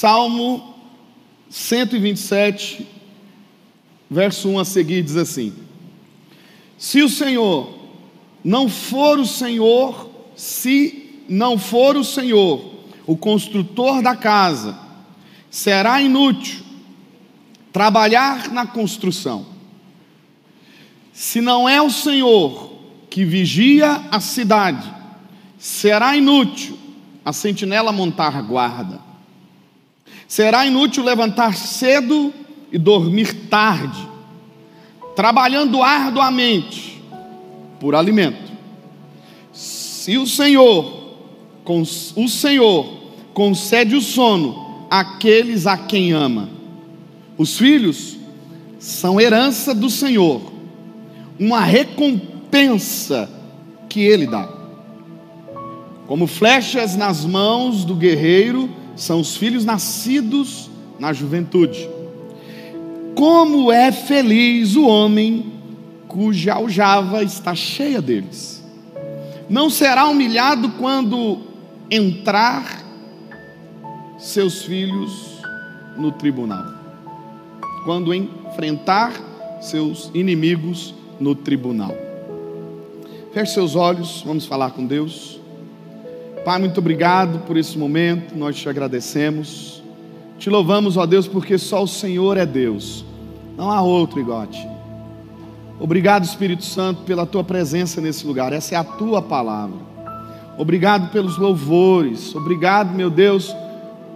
Salmo 127, verso 1 a seguir, diz assim: Se o Senhor não for o Senhor, se não for o Senhor, o construtor da casa, será inútil trabalhar na construção. Se não é o Senhor que vigia a cidade, será inútil a sentinela montar guarda. Será inútil levantar cedo e dormir tarde, trabalhando arduamente por alimento. Se o Senhor, o Senhor concede o sono àqueles a quem ama, os filhos são herança do Senhor, uma recompensa que Ele dá. Como flechas nas mãos do guerreiro são os filhos nascidos na juventude. Como é feliz o homem cuja aljava está cheia deles. Não será humilhado quando entrar seus filhos no tribunal. Quando enfrentar seus inimigos no tribunal. Feche seus olhos, vamos falar com Deus. Pai, muito obrigado por esse momento, nós te agradecemos. Te louvamos, ó Deus, porque só o Senhor é Deus, não há outro igual a ti. Obrigado, Espírito Santo, pela tua presença nesse lugar, essa é a tua palavra. Obrigado pelos louvores, obrigado, meu Deus,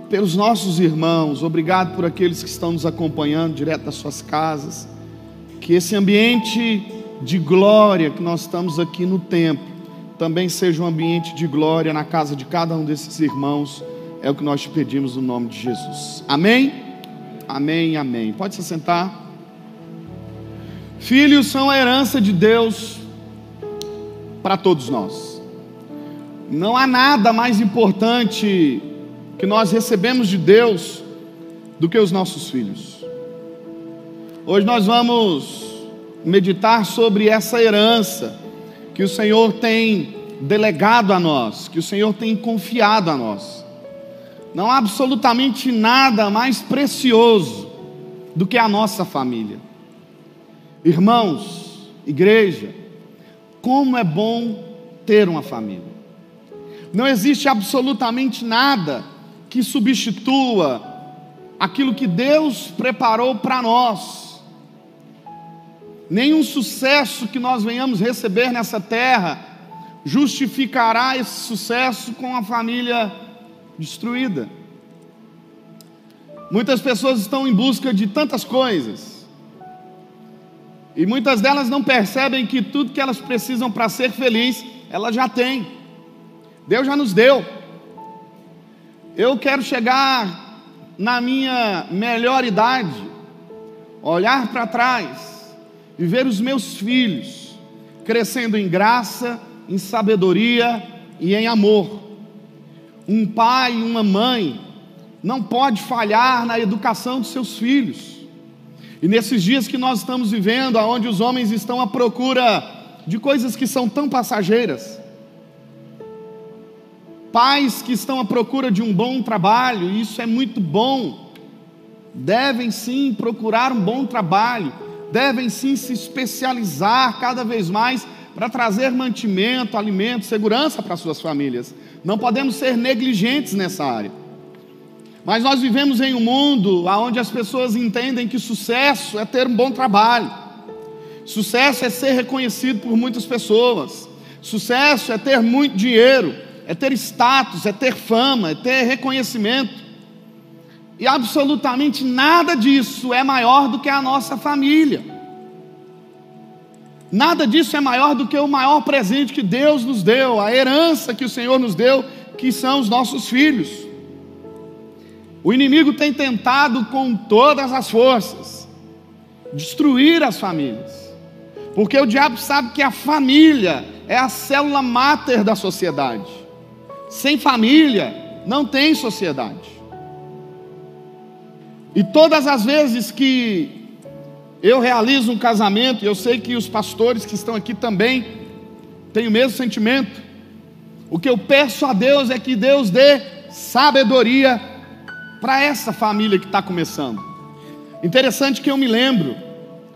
pelos nossos irmãos, obrigado por aqueles que estão nos acompanhando direto das suas casas. Que esse ambiente de glória que nós estamos aqui no templo também seja um ambiente de glória na casa de cada um desses irmãos. É o que nós te pedimos no nome de Jesus. Amém? Amém, amém. Pode se sentar. Filhos são a herança de Deus para todos nós. Não há nada mais importante que nós recebemos de Deus do que os nossos filhos. Hoje nós vamos meditar sobre essa herança que o Senhor tem delegado a nós, que o Senhor tem confiado a nós. Não há absolutamente nada mais precioso do que a nossa família. Irmãos, igreja, como é bom ter uma família. Não existe absolutamente nada que substitua aquilo que Deus preparou para nós Nenhum sucesso que nós venhamos receber nessa terra justificará esse sucesso com a família destruída. Muitas pessoas estão em busca de tantas coisas, e muitas delas não percebem que tudo que elas precisam para ser feliz, elas já têm. Deus já nos deu. Eu quero chegar na minha melhor idade, olhar para trás e ver os meus filhos crescendo em graça, em sabedoria e em amor. Um pai e uma mãe não pode falhar na educação dos seus filhos. E nesses dias que nós estamos vivendo, onde os homens estão à procura de coisas que são tão passageiras, pais que estão à procura de um bom trabalho, e isso é muito bom, devem sim procurar um bom trabalho, devem sim se especializar cada vez mais para trazer mantimento, alimento, segurança para suas famílias. Não podemos ser negligentes nessa área. Mas nós vivemos em um mundo onde as pessoas entendem que sucesso é ter um bom trabalho, sucesso é ser reconhecido por muitas pessoas, sucesso é ter muito dinheiro, é ter status, é ter fama, é ter reconhecimento. E absolutamente nada disso é maior do que a nossa família. Nada disso é maior do que o maior presente que Deus nos deu, a herança que o Senhor nos deu, que são os nossos filhos. O inimigo tem tentado com todas as forças destruir as famílias, porque o diabo sabe que a família é a célula máter da sociedade. Sem família não tem sociedade. E todas as vezes que eu realizo um casamento, eu sei que os pastores que estão aqui também têm o mesmo sentimento, o que eu peço a Deus é que Deus dê sabedoria para essa família que está começando. Interessante que eu me lembro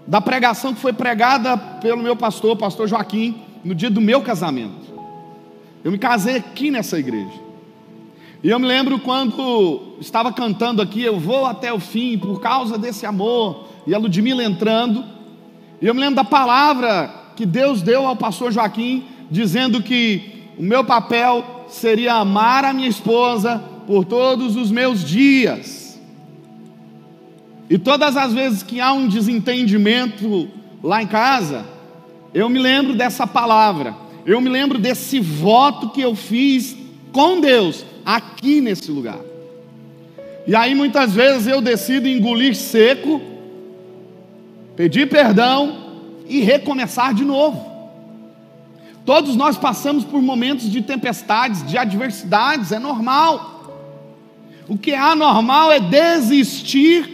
da pregação que foi pregada pelo meu pastor, pastor Joaquim, no dia do meu casamento. Eu me casei aqui nessa igreja. E eu me lembro quando estava cantando aqui, eu vou até o fim por causa desse amor, e a Ludmilla entrando. E eu me lembro da palavra que Deus deu ao pastor Joaquim, dizendo que o meu papel seria amar a minha esposa por todos os meus dias. E todas as vezes que há um desentendimento lá em casa, eu me lembro dessa palavra, eu me lembro desse voto que eu fiz com Deus aqui nesse lugar. E aí muitas vezes eu decido engolir seco, pedir perdão e recomeçar de novo. Todos nós passamos por momentos de tempestades, de adversidades, é normal. O que é anormal é desistir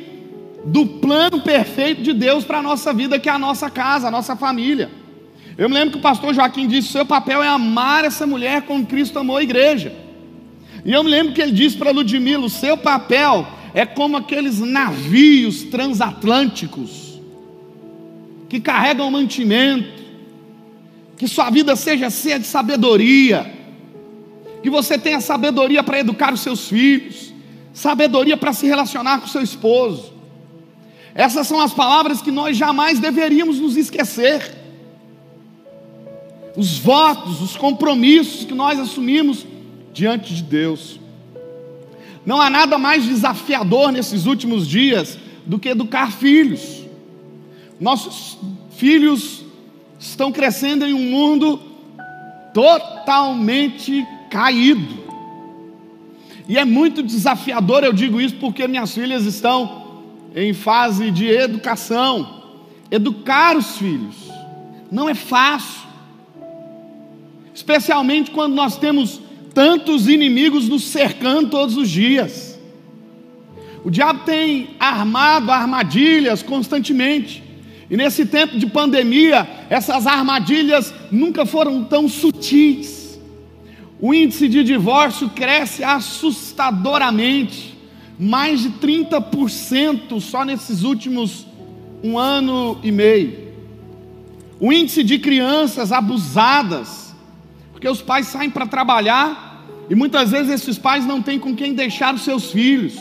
do plano perfeito de Deus para a nossa vida, que é a nossa casa, a nossa família. Eu me lembro que o pastor Joaquim disse: seu papel é amar essa mulher como Cristo amou a igreja. E eu me lembro que ele disse para Ludmila: o seu papel é como aqueles navios transatlânticos que carregam mantimento, que sua vida seja cheia de sabedoria, que você tenha sabedoria para educar os seus filhos, sabedoria para se relacionar com seu esposo. Essas são as palavras que nós jamais deveríamos nos esquecer. Os votos, os compromissos que nós assumimos diante de Deus. Não há nada mais desafiador nesses últimos dias do que educar filhos. Nossos filhos estão crescendo em um mundo totalmente caído. E é muito desafiador, eu digo isso porque minhas filhas estão em fase de educação. Educar os filhos não é fácil, especialmente quando nós temos tantos inimigos nos cercando todos os dias. O diabo tem armado armadilhas constantemente. E nesse tempo de pandemia, essas armadilhas nunca foram tão sutis. O índice de divórcio cresce assustadoramente, mais de 30% só nesses últimos um ano e meio. O índice de crianças abusadas, porque os pais saem para trabalhar e muitas vezes esses pais não têm com quem deixar os seus filhos.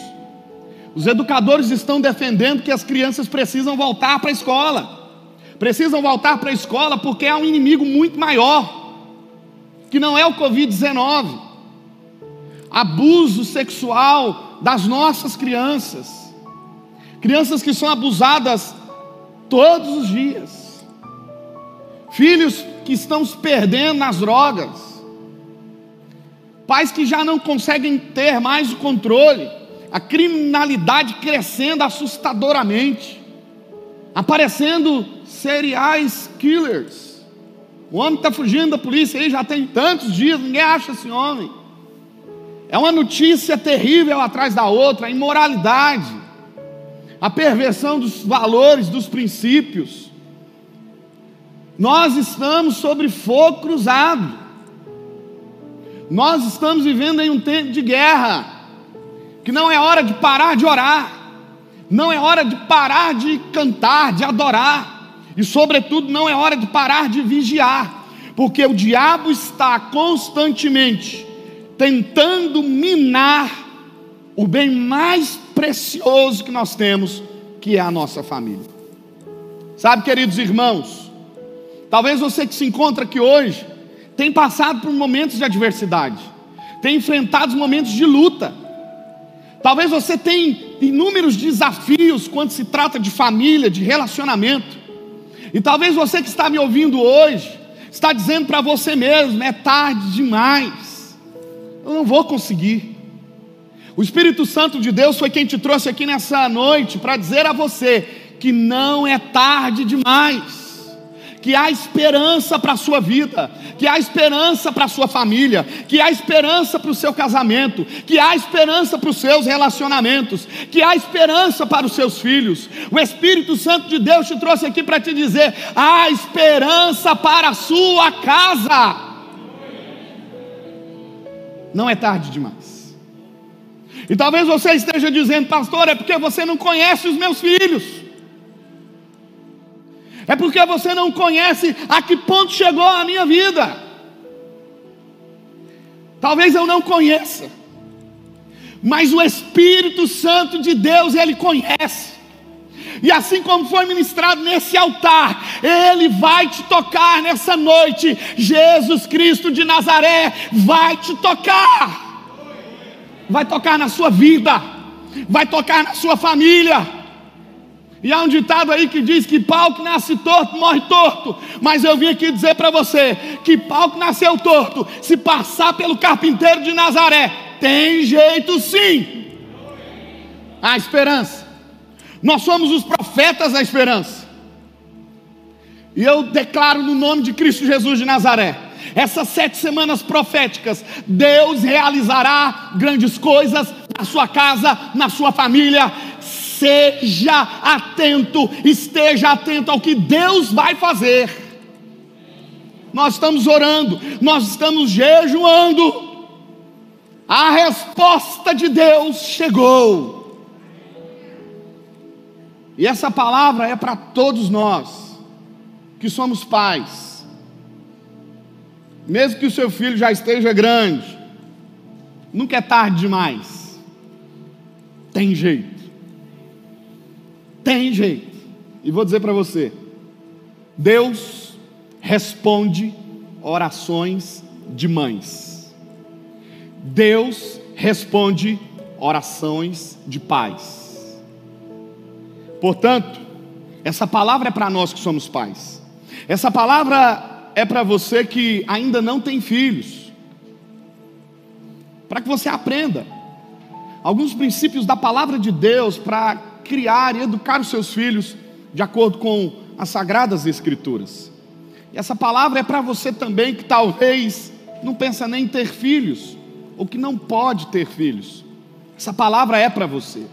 Os educadores estão defendendo que as crianças precisam voltar para a escola. Precisam voltar para a escola porque há um inimigo muito maior, que não é o Covid-19. Abuso sexual das nossas crianças. Crianças que são abusadas todos os dias. Filhos que estão se perdendo nas drogas. Pais que já não conseguem ter mais o controle a criminalidade crescendo assustadoramente, aparecendo seriais killers. O homem está fugindo da polícia aí já tem tantos dias, ninguém acha esse homem. É uma notícia terrível atrás da outra, a imoralidade, a perversão dos valores, dos princípios. Nós estamos sobre fogo cruzado. Nós estamos vivendo em um tempo de guerra que não é hora de parar de orar, não é hora de parar de cantar, de adorar, e sobretudo não é hora de parar de vigiar, porque o diabo está constantemente tentando minar o bem mais precioso que nós temos, que é a nossa família. Sabe, queridos irmãos, talvez você que se encontra aqui hoje tenha passado por momentos de adversidade, tenha enfrentado momentos de luta, Talvez você tenha inúmeros desafios quando se trata de família, de relacionamento. E talvez você que está me ouvindo hoje, está dizendo para você mesmo: é tarde demais, eu não vou conseguir. O Espírito Santo de Deus foi quem te trouxe aqui nessa noite para dizer a você que não é tarde demais que há esperança para a sua vida, que há esperança para a sua família, que há esperança para o seu casamento, que há esperança para os seus relacionamentos, que há esperança para os seus filhos. O Espírito Santo de Deus te trouxe aqui para te dizer: há esperança para a sua casa. Não é tarde demais. E talvez você esteja dizendo, pastor, é porque você não conhece os meus filhos. É porque você não conhece a que ponto chegou a minha vida. Talvez eu não conheça, mas o Espírito Santo de Deus, ele conhece. E assim como foi ministrado nesse altar, Ele vai te tocar nessa noite. Jesus Cristo de Nazaré vai te tocar. Vai tocar na sua vida, vai tocar na sua família. E há um ditado aí que diz que pau que nasce torto morre torto. Mas eu vim aqui dizer para você que pau que nasceu torto, se passar pelo carpinteiro de Nazaré, tem jeito sim. Há esperança. Nós somos os profetas da esperança. E eu declaro no nome de Cristo Jesus de Nazaré, essas sete semanas proféticas, Deus realizará grandes coisas na sua casa, na sua família. Seja atento, esteja atento ao que Deus vai fazer. Nós estamos orando, nós estamos jejuando. A resposta de Deus chegou. E essa palavra é para todos nós que somos pais. Mesmo que o seu filho já esteja grande, nunca é tarde demais. Tem jeito. Tem jeito. E vou dizer para você: Deus responde orações de mães. Deus responde orações de pais. Portanto, essa palavra é para nós que somos pais. Essa palavra é para você que ainda não tem filhos. Para que você aprenda alguns princípios da palavra de Deus para criar e educar os seus filhos de acordo com as sagradas escrituras. E essa palavra é para você também que talvez não pensa nem em ter filhos ou que não pode ter filhos. Essa palavra é para você.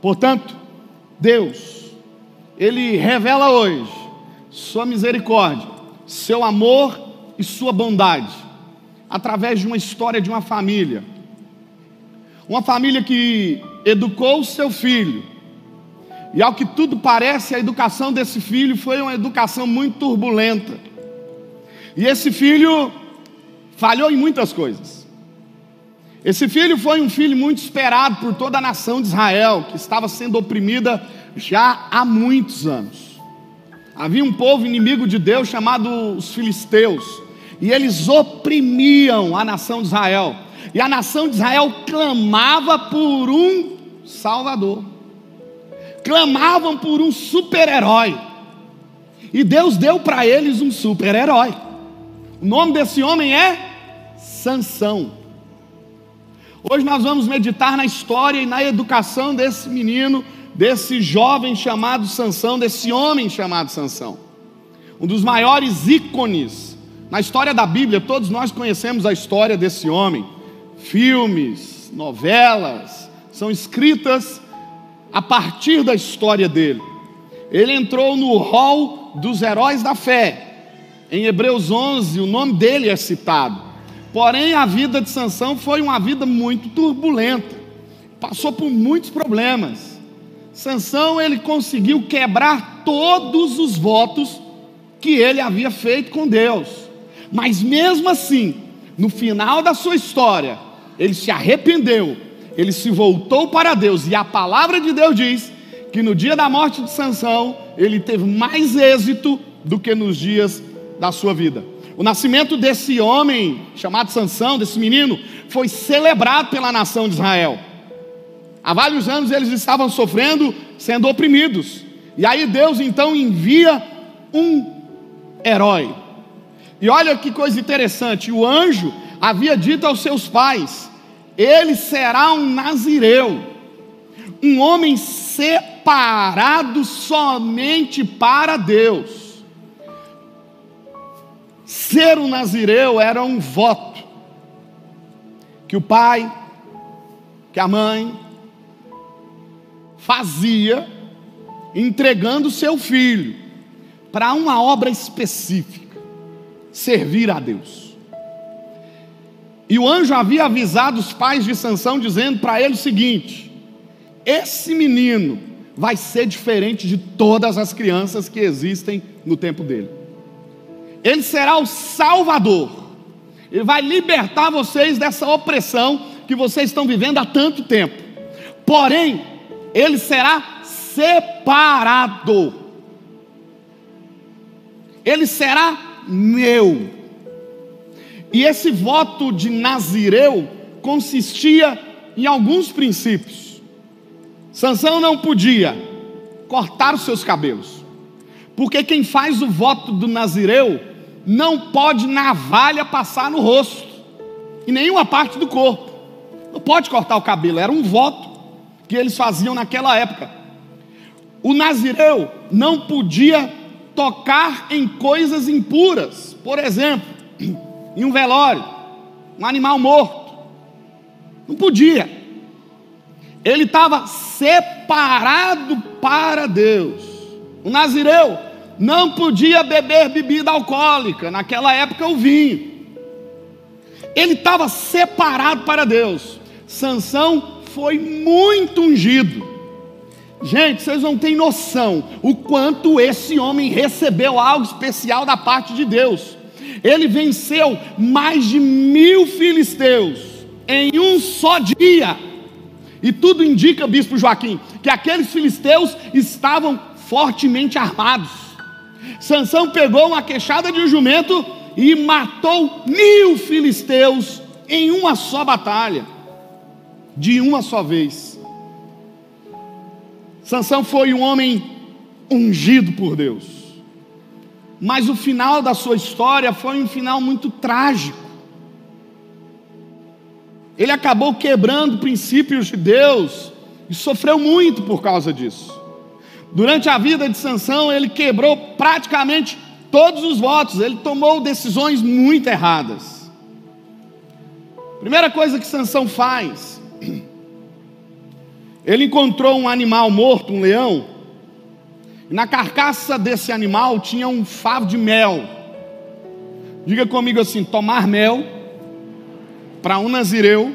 Portanto, Deus, Ele revela hoje Sua misericórdia, Seu amor e Sua bondade, através de uma história de uma família. Uma família que educou o seu filho, e ao que tudo parece, a educação desse filho foi uma educação muito turbulenta. E esse filho falhou em muitas coisas. Esse filho foi um filho muito esperado por toda a nação de Israel, que estava sendo oprimida já há muitos anos. Havia um povo inimigo de Deus chamado os filisteus, e eles oprimiam a nação de Israel. E a nação de Israel clamava por um Salvador, clamavam por um super-herói, e Deus deu para eles um super-herói. O nome desse homem é Sansão. Hoje nós vamos meditar na história e na educação desse menino, desse jovem chamado Sansão, desse homem chamado Sansão. Um dos maiores ícones na história da Bíblia, todos nós conhecemos a história desse homem. Filmes, novelas são escritas a partir da história dele. Ele entrou no hall dos heróis da fé. Em Hebreus 11, o nome dele é citado. Porém, a vida de Sansão foi uma vida muito turbulenta. Passou por muitos problemas. Sansão ele conseguiu quebrar todos os votos que ele havia feito com Deus. Mas mesmo assim, no final da sua história, ele se arrependeu, ele se voltou para Deus e a palavra de Deus diz que no dia da morte de Sansão, ele teve mais êxito do que nos dias da sua vida. O nascimento desse homem, chamado Sansão, desse menino, foi celebrado pela nação de Israel. Há vários anos eles estavam sofrendo, sendo oprimidos. E aí Deus então envia um herói. E olha que coisa interessante: o anjo havia dito aos seus pais: ele será um nazireu, um homem separado somente para Deus. Ser um nazireu era um voto que o pai, que a mãe fazia entregando seu filho para uma obra específica, servir a Deus. E o anjo havia avisado os pais de Sansão, dizendo para ele o seguinte: esse menino vai ser diferente de todas as crianças que existem no tempo dele. Ele será o Salvador. Ele vai libertar vocês dessa opressão que vocês estão vivendo há tanto tempo. Porém, ele será separado. Ele será meu. E esse voto de Nazireu consistia em alguns princípios. Sansão não podia cortar os seus cabelos. Porque quem faz o voto do Nazireu não pode navalha passar no rosto e nenhuma parte do corpo. Não pode cortar o cabelo, era um voto que eles faziam naquela época. O Nazireu não podia tocar em coisas impuras, por exemplo, em um velório, um animal morto. Não podia ele estava separado para Deus. O nazireu não podia beber bebida alcoólica, naquela época o vinho. Ele estava separado para Deus. Sansão foi muito ungido. Gente, vocês não têm noção o quanto esse homem recebeu algo especial da parte de Deus. Ele venceu mais de mil filisteus em um só dia. E tudo indica, bispo Joaquim, que aqueles filisteus estavam fortemente armados. Sansão pegou uma queixada de um jumento e matou mil filisteus em uma só batalha, de uma só vez. Sansão foi um homem ungido por Deus. Mas o final da sua história foi um final muito trágico. Ele acabou quebrando princípios de Deus e sofreu muito por causa disso. Durante a vida de Sansão, ele quebrou praticamente todos os votos, ele tomou decisões muito erradas. Primeira coisa que Sansão faz, ele encontrou um animal morto, um leão, na carcaça desse animal tinha um favo de mel. Diga comigo assim: tomar mel para um nazireu,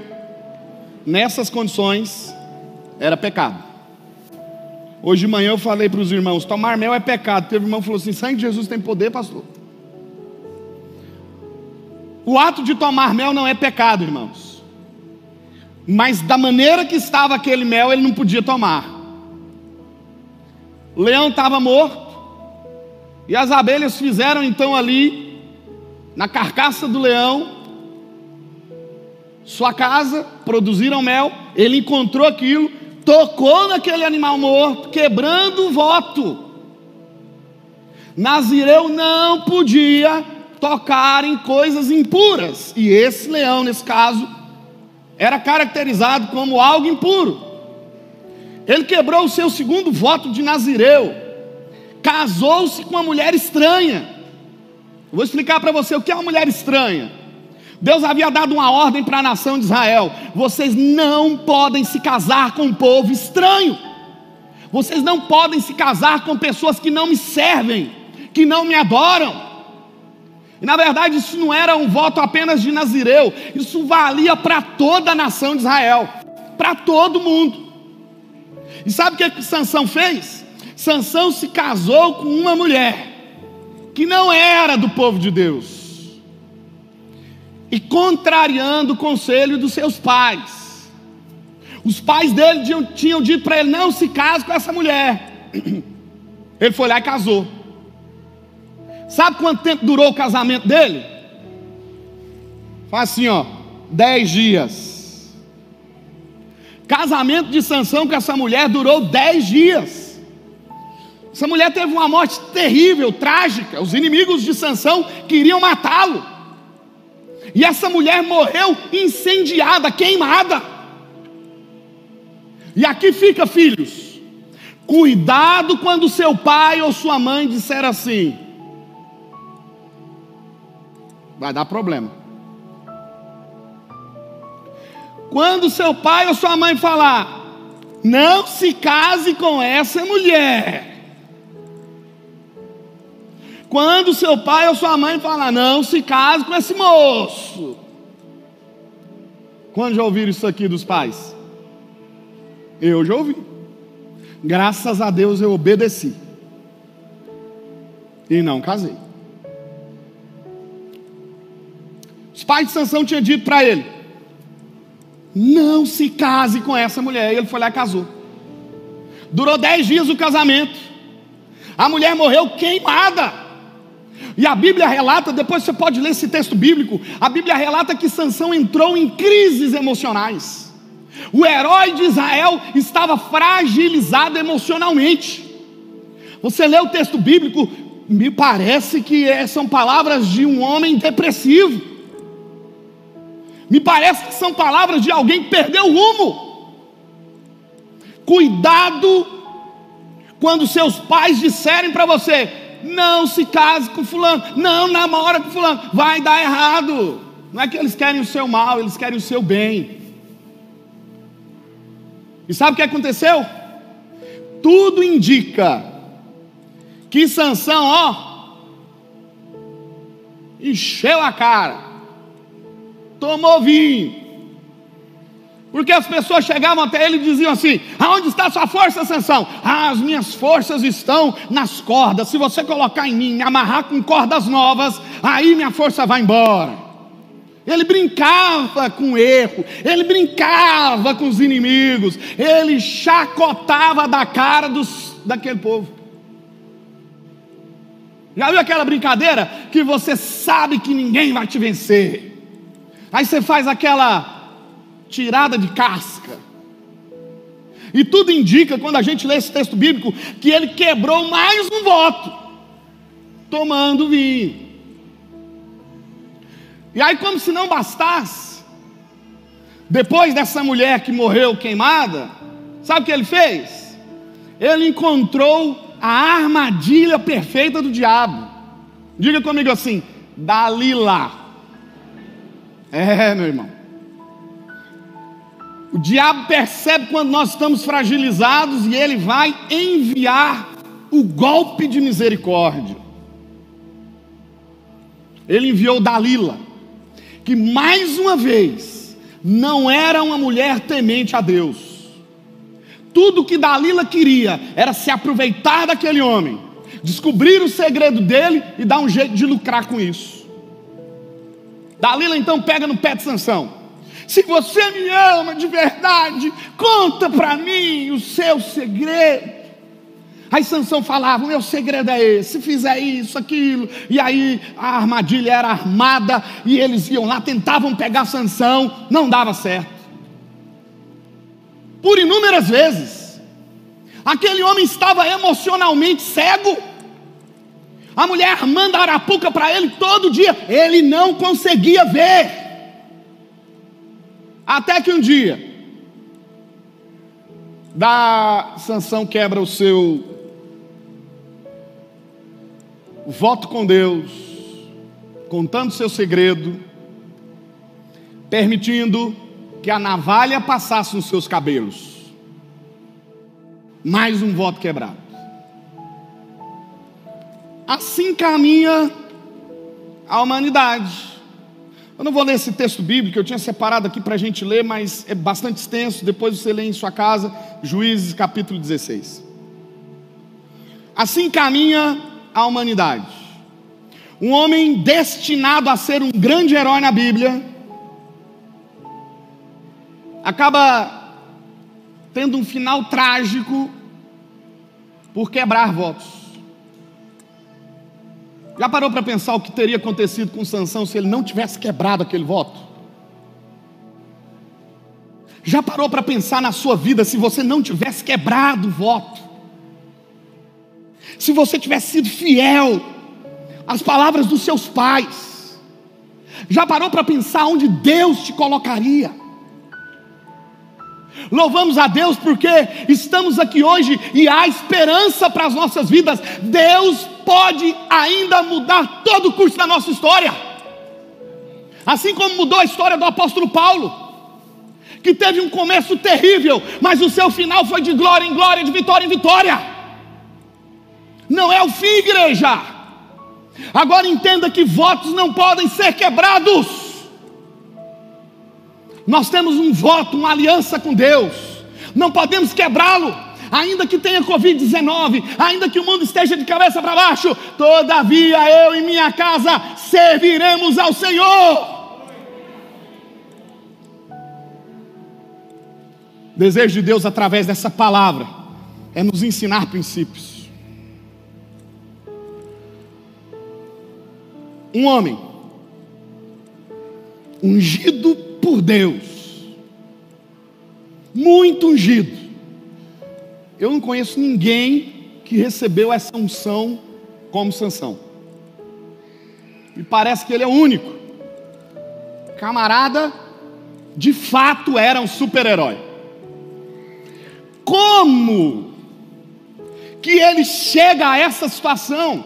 nessas condições, era pecado. Hoje de manhã eu falei para os irmãos: tomar mel é pecado. Teve um irmão que falou assim: sangue de Jesus tem poder, pastor. O ato de tomar mel não é pecado, irmãos. Mas da maneira que estava aquele mel, ele não podia tomar. Leão estava morto. E as abelhas fizeram então ali, na carcaça do leão, sua casa, produziram mel, ele encontrou aquilo, tocou naquele animal morto, quebrando o voto. Nazireu não podia tocar em coisas impuras, e esse leão, nesse caso, era caracterizado como algo impuro. Ele quebrou o seu segundo voto de Nazireu, casou-se com uma mulher estranha. vou explicar para você o que é uma mulher estranha. Deus havia dado uma ordem para a nação de Israel: vocês não podem se casar com um povo estranho, vocês não podem se casar com pessoas que não me servem, que não me adoram. E na verdade isso não era um voto apenas de Nazireu, isso valia para toda a nação de Israel, para todo mundo. E sabe o que, que Sansão fez? Sansão se casou com uma mulher que não era do povo de Deus e contrariando o conselho dos seus pais. Os pais dele tinham, tinham dito para ele: não se case com essa mulher. Ele foi lá e casou. Sabe quanto tempo durou o casamento dele? Faz assim, ó, dez dias. Casamento de Sansão com essa mulher durou dez dias. Essa mulher teve uma morte terrível, trágica. Os inimigos de Sansão queriam matá-lo. E essa mulher morreu incendiada, queimada. E aqui fica, filhos. Cuidado quando seu pai ou sua mãe disser assim. Vai dar problema. Quando seu pai ou sua mãe falar, não se case com essa mulher. Quando seu pai ou sua mãe falar, não se case com esse moço. Quando já ouviram isso aqui dos pais? Eu já ouvi. Graças a Deus eu obedeci. E não casei. Os pais de Sansão tinham dito para ele: Não se case com essa mulher. E ele foi lá e casou. Durou dez dias o casamento. A mulher morreu queimada. E a Bíblia relata, depois você pode ler esse texto bíblico, a Bíblia relata que Sansão entrou em crises emocionais. O herói de Israel estava fragilizado emocionalmente. Você lê o texto bíblico, me parece que são palavras de um homem depressivo. Me parece que são palavras de alguém que perdeu o rumo. Cuidado quando seus pais disserem para você: não se case com fulano, não namora com fulano, vai dar errado. Não é que eles querem o seu mal, eles querem o seu bem. E sabe o que aconteceu? Tudo indica que Sansão, ó, encheu a cara, tomou vinho, porque as pessoas chegavam até ele e diziam assim: Aonde está a sua força, Sansão? Ah, as minhas forças estão nas cordas. Se você colocar em mim, me amarrar com cordas novas, aí minha força vai embora. Ele brincava com erro, ele brincava com os inimigos, ele chacotava da cara dos, daquele povo. Já viu aquela brincadeira que você sabe que ninguém vai te vencer? Aí você faz aquela tirada de casca. E tudo indica, quando a gente lê esse texto bíblico, que ele quebrou mais um voto, tomando vinho. E aí, como se não bastasse, depois dessa mulher que morreu queimada, sabe o que ele fez? Ele encontrou a armadilha perfeita do diabo. Diga comigo assim: Dalila. É, meu irmão. O diabo percebe quando nós estamos fragilizados e ele vai enviar o golpe de misericórdia. Ele enviou Dalila, que mais uma vez não era uma mulher temente a Deus. Tudo que Dalila queria era se aproveitar daquele homem, descobrir o segredo dele e dar um jeito de lucrar com isso. Dalila então pega no pé de Sansão. Se você me ama de verdade, conta para mim o seu segredo. Aí Sansão falava: o meu segredo é esse, se fizer isso, aquilo. E aí a armadilha era armada e eles iam lá, tentavam pegar Sansão, não dava certo. Por inúmeras vezes. Aquele homem estava emocionalmente cego. A mulher manda arapuca para ele todo dia, ele não conseguia ver. Até que um dia, da Sansão quebra o seu voto com Deus, contando seu segredo, permitindo que a navalha passasse nos seus cabelos. Mais um voto quebrado. Assim caminha a humanidade. Eu não vou ler esse texto bíblico, eu tinha separado aqui para a gente ler, mas é bastante extenso. Depois você lê em sua casa, Juízes capítulo 16. Assim caminha a humanidade. Um homem destinado a ser um grande herói na Bíblia, acaba tendo um final trágico por quebrar votos. Já parou para pensar o que teria acontecido com Sansão se ele não tivesse quebrado aquele voto? Já parou para pensar na sua vida se você não tivesse quebrado o voto? Se você tivesse sido fiel às palavras dos seus pais? Já parou para pensar onde Deus te colocaria? Louvamos a Deus porque estamos aqui hoje e há esperança para as nossas vidas. Deus pode ainda mudar todo o curso da nossa história. Assim como mudou a história do apóstolo Paulo, que teve um começo terrível, mas o seu final foi de glória em glória, de vitória em vitória. Não é o fim, igreja. Agora entenda que votos não podem ser quebrados. Nós temos um voto, uma aliança com Deus. Não podemos quebrá-lo. Ainda que tenha Covid-19, ainda que o mundo esteja de cabeça para baixo, todavia eu e minha casa serviremos ao Senhor. desejo de Deus através dessa palavra é nos ensinar princípios. Um homem ungido por Deus, muito ungido. Eu não conheço ninguém que recebeu essa unção como Sansão. Me parece que ele é o único. Camarada, de fato era um super-herói. Como que ele chega a essa situação?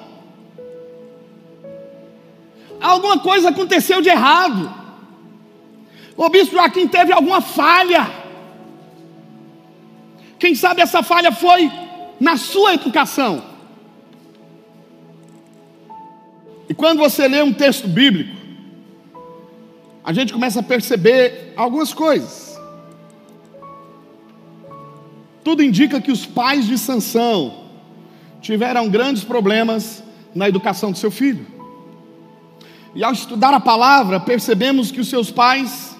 Alguma coisa aconteceu de errado. O bispo Joaquim teve alguma falha. Quem sabe essa falha foi na sua educação. E quando você lê um texto bíblico, a gente começa a perceber algumas coisas. Tudo indica que os pais de Sansão tiveram grandes problemas na educação do seu filho. E ao estudar a palavra, percebemos que os seus pais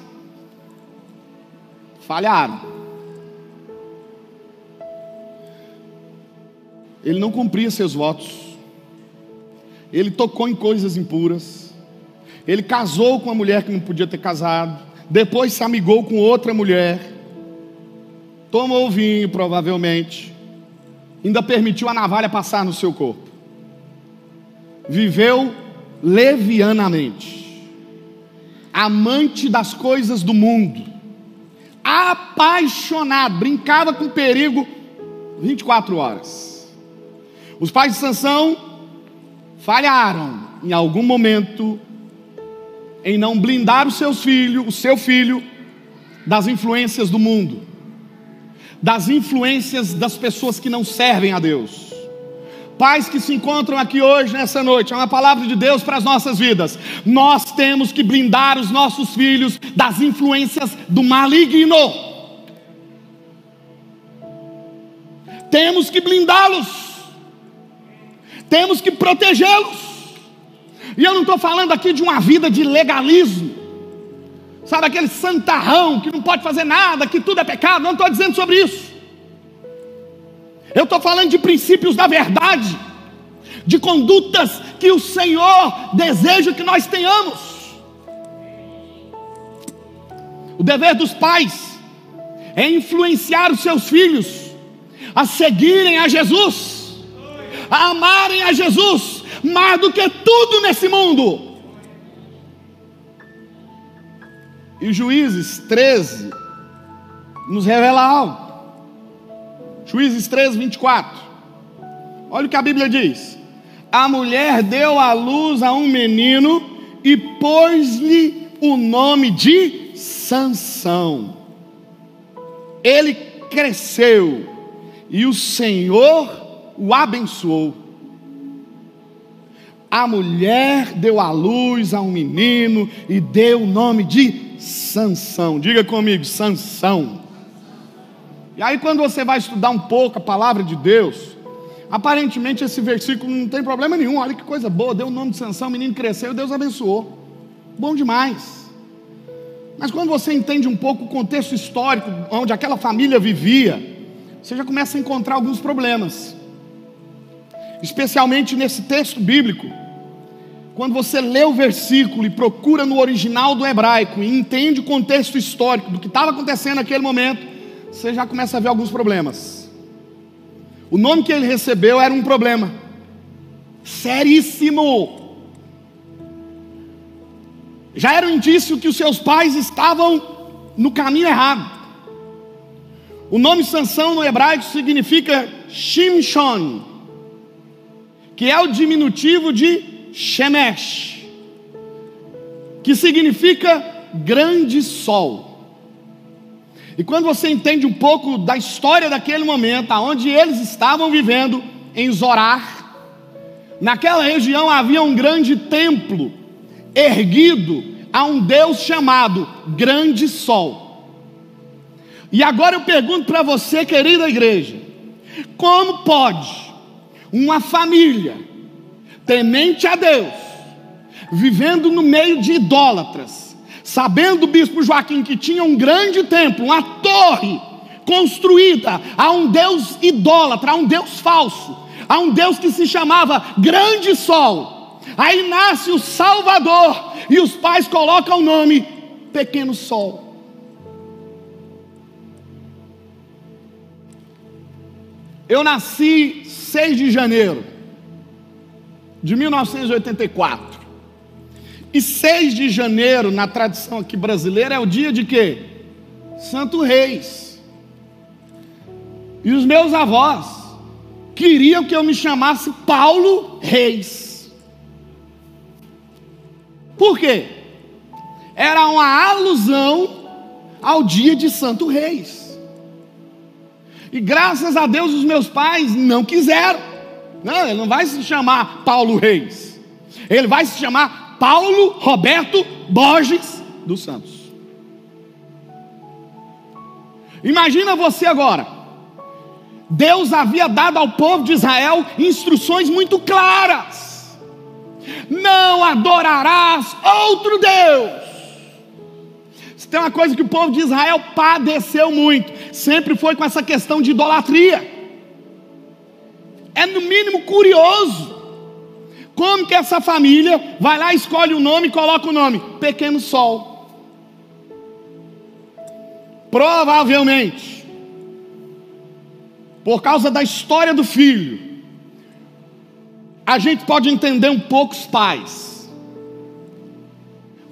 falharam. Ele não cumpria seus votos. Ele tocou em coisas impuras. Ele casou com uma mulher que não podia ter casado. Depois se amigou com outra mulher tomou vinho, provavelmente, ainda permitiu a navalha passar no seu corpo, viveu levianamente, amante das coisas do mundo, apaixonado, brincava com perigo 24 horas. Os pais de Sansão falharam em algum momento em não blindar os seus filhos, o seu filho, das influências do mundo das influências das pessoas que não servem a Deus. Pais que se encontram aqui hoje, nessa noite, é uma palavra de Deus para as nossas vidas. Nós temos que blindar os nossos filhos das influências do maligno. Temos que blindá-los, temos que protegê-los. E eu não estou falando aqui de uma vida de legalismo, sabe, aquele santarrão que não pode fazer nada, que tudo é pecado. Não estou dizendo sobre isso. Eu estou falando de princípios da verdade, de condutas que o Senhor deseja que nós tenhamos. O dever dos pais é influenciar os seus filhos a seguirem a Jesus, a amarem a Jesus mais do que tudo nesse mundo. E Juízes 13 nos revela algo. Juízes 13, 24. Olha o que a Bíblia diz: A mulher deu à luz a um menino e pôs-lhe o nome de Sansão. Ele cresceu e o Senhor o abençoou. A mulher deu à luz a um menino e deu o nome de Sansão. Diga comigo, Sansão. E aí quando você vai estudar um pouco a palavra de Deus, aparentemente esse versículo não tem problema nenhum. Olha que coisa boa, deu o nome de Sansão, o menino cresceu Deus abençoou. Bom demais. Mas quando você entende um pouco o contexto histórico onde aquela família vivia, você já começa a encontrar alguns problemas. Especialmente nesse texto bíblico quando você lê o versículo e procura no original do hebraico e entende o contexto histórico do que estava acontecendo naquele momento, você já começa a ver alguns problemas. O nome que ele recebeu era um problema seríssimo. Já era um indício que os seus pais estavam no caminho errado. O nome Sansão no hebraico significa Shimshon, que é o diminutivo de Shemesh, que significa grande sol. E quando você entende um pouco da história daquele momento, aonde eles estavam vivendo em Zorar, naquela região havia um grande templo erguido a um Deus chamado Grande Sol. E agora eu pergunto para você, querida igreja, como pode uma família temente a Deus, vivendo no meio de idólatras, sabendo o bispo Joaquim que tinha um grande templo, uma torre construída a um Deus idólatra, a um Deus falso, a um Deus que se chamava Grande Sol. Aí nasce o Salvador e os pais colocam o nome Pequeno Sol. Eu nasci 6 de janeiro de 1984. E 6 de janeiro, na tradição aqui brasileira, é o dia de quê? Santo Reis. E os meus avós queriam que eu me chamasse Paulo Reis. Por quê? Era uma alusão ao dia de Santo Reis. E graças a Deus os meus pais não quiseram. Não, ele não vai se chamar Paulo Reis. Ele vai se chamar Paulo Roberto Borges dos Santos. Imagina você agora. Deus havia dado ao povo de Israel instruções muito claras: não adorarás outro Deus. Se tem uma coisa que o povo de Israel padeceu muito, sempre foi com essa questão de idolatria. É no mínimo curioso. Como que essa família vai lá, escolhe o nome e coloca o nome Pequeno Sol? Provavelmente, por causa da história do filho, a gente pode entender um pouco os pais.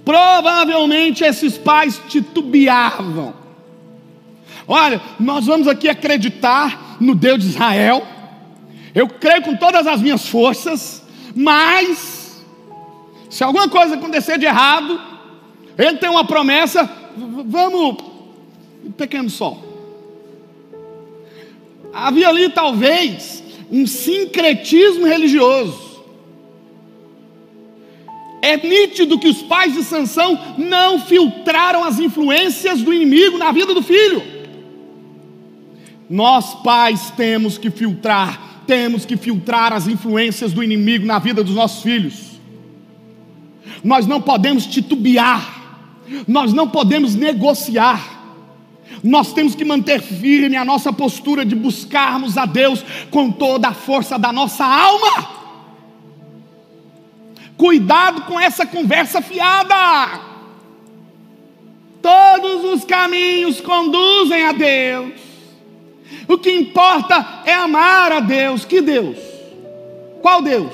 Provavelmente esses pais titubeavam. Olha, nós vamos aqui acreditar no Deus de Israel. Eu creio com todas as minhas forças, mas se alguma coisa acontecer de errado, ele tem uma promessa, vamos pequeno sol. Havia ali talvez um sincretismo religioso. É nítido que os pais de Sansão não filtraram as influências do inimigo na vida do filho. Nós pais temos que filtrar, temos que filtrar as influências do inimigo na vida dos nossos filhos. Nós não podemos titubear, nós não podemos negociar. Nós temos que manter firme a nossa postura de buscarmos a Deus com toda a força da nossa alma. Cuidado com essa conversa fiada. Todos os caminhos conduzem a Deus. O que importa é amar a Deus. Que Deus? Qual Deus?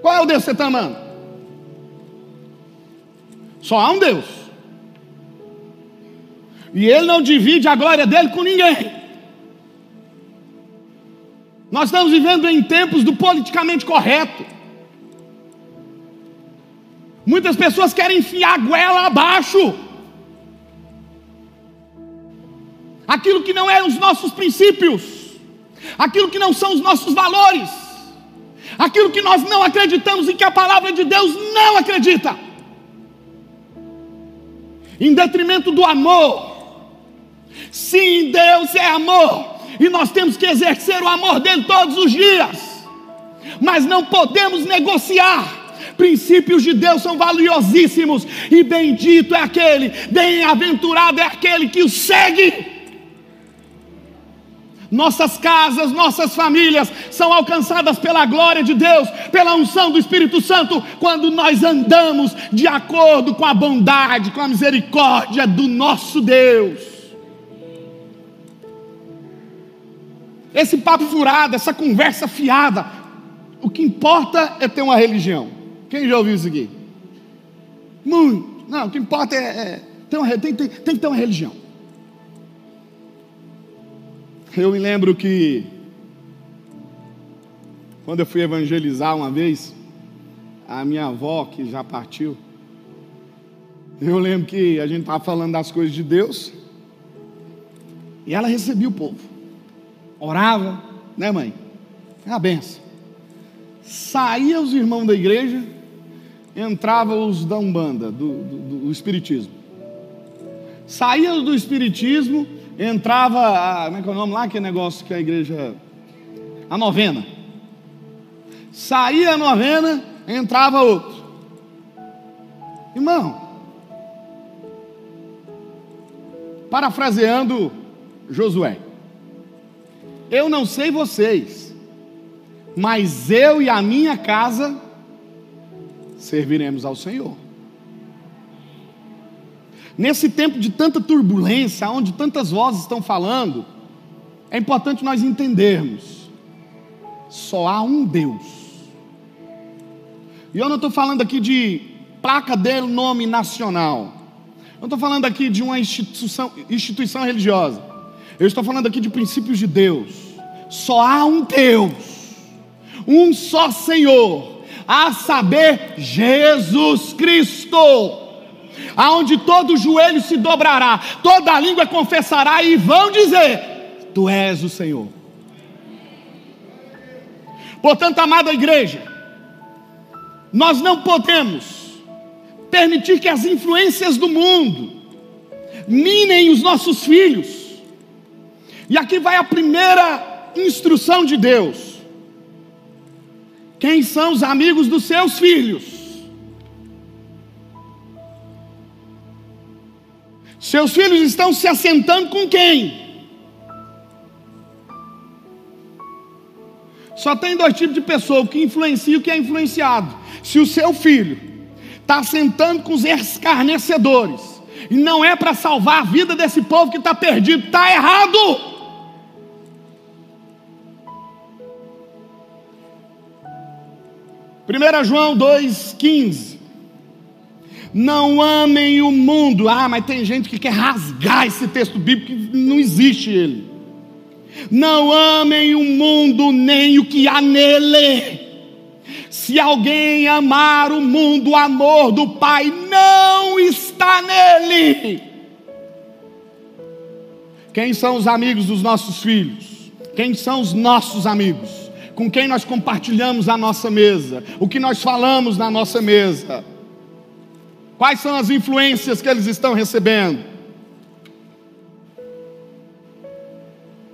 Qual é o Deus que você está amando? Só há um Deus. E Ele não divide a glória dele com ninguém. Nós estamos vivendo em tempos do politicamente correto. Muitas pessoas querem enfiar a goela abaixo. Aquilo que não é os nossos princípios, aquilo que não são os nossos valores, aquilo que nós não acreditamos e que a palavra de Deus não acredita, em detrimento do amor. Sim, Deus é amor, e nós temos que exercer o amor dele todos os dias, mas não podemos negociar. Princípios de Deus são valiosíssimos, e bendito é aquele, bem-aventurado é aquele que o segue. Nossas casas, nossas famílias são alcançadas pela glória de Deus, pela unção do Espírito Santo, quando nós andamos de acordo com a bondade, com a misericórdia do nosso Deus. Esse papo furado, essa conversa fiada, o que importa é ter uma religião. Quem já ouviu isso aqui? Muito. Não, o que importa é, é ter uma, tem, tem, tem que ter uma religião. Eu me lembro que quando eu fui evangelizar uma vez, a minha avó, que já partiu, eu lembro que a gente estava falando das coisas de Deus, e ela recebia o povo orava, né, mãe? É uma benção. Saía os irmãos da igreja, entravam os da Umbanda, do, do, do Espiritismo. Saía do Espiritismo, entrava, a, como é que é o nome lá, que negócio que a igreja. A novena. Saía a novena, entrava outro. Irmão, parafraseando Josué, eu não sei vocês, mas eu e a minha casa serviremos ao Senhor. Nesse tempo de tanta turbulência, onde tantas vozes estão falando, é importante nós entendermos: só há um Deus. E eu não estou falando aqui de placa dele, nome nacional. Eu não estou falando aqui de uma instituição, instituição religiosa. Eu estou falando aqui de princípios de Deus. Só há um Deus, um só Senhor, a saber, Jesus Cristo, aonde todo joelho se dobrará, toda língua confessará e vão dizer: Tu és o Senhor. Portanto, amada igreja, nós não podemos permitir que as influências do mundo minem os nossos filhos. E aqui vai a primeira instrução de Deus. Quem são os amigos dos seus filhos? Seus filhos estão se assentando com quem? Só tem dois tipos de pessoa: o que influencia e o que é influenciado. Se o seu filho está sentando com os escarnecedores, e não é para salvar a vida desse povo que está perdido, está errado. 1 João 2,15. Não amem o mundo. Ah, mas tem gente que quer rasgar esse texto bíblico, não existe ele. Não amem o mundo nem o que há nele. Se alguém amar o mundo, o amor do Pai não está nele. Quem são os amigos dos nossos filhos? Quem são os nossos amigos? com quem nós compartilhamos a nossa mesa, o que nós falamos na nossa mesa. Quais são as influências que eles estão recebendo?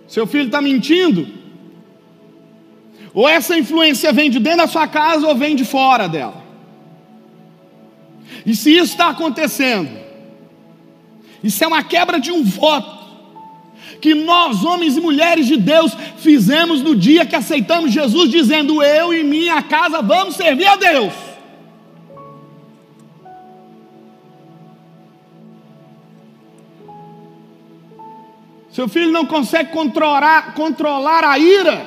Seu filho está mentindo? Ou essa influência vem de dentro da sua casa ou vem de fora dela? E se isso está acontecendo, isso é uma quebra de um voto que nós, homens e mulheres de Deus, fizemos no dia que aceitamos Jesus, dizendo: Eu e minha casa vamos servir a Deus. Seu filho não consegue controlar, controlar a ira.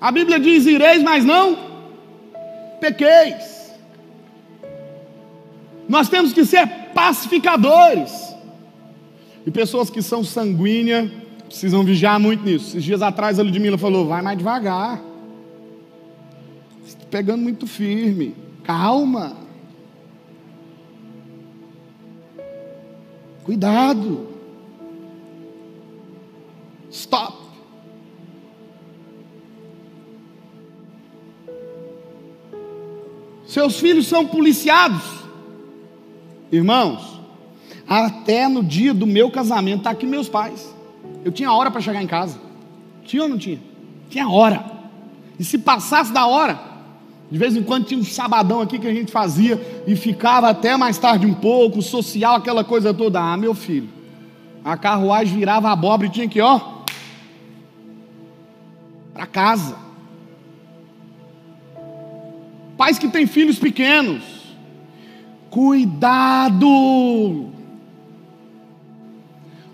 A Bíblia diz: ireis, mas não pequeis. Nós temos que ser pacificadores. E pessoas que são sanguíneas precisam vigiar muito nisso. Esses dias atrás a Ludmilla falou: vai mais devagar. Está pegando muito firme. Calma. Cuidado. Stop. Seus filhos são policiados. Irmãos, até no dia do meu casamento, está aqui meus pais. Eu tinha hora para chegar em casa. Tinha ou não tinha? Tinha hora. E se passasse da hora, de vez em quando tinha um sabadão aqui que a gente fazia e ficava até mais tarde um pouco, social, aquela coisa toda. Ah, meu filho, a carruagem virava abóbora e tinha que, ó, para casa. Pais que têm filhos pequenos, Cuidado!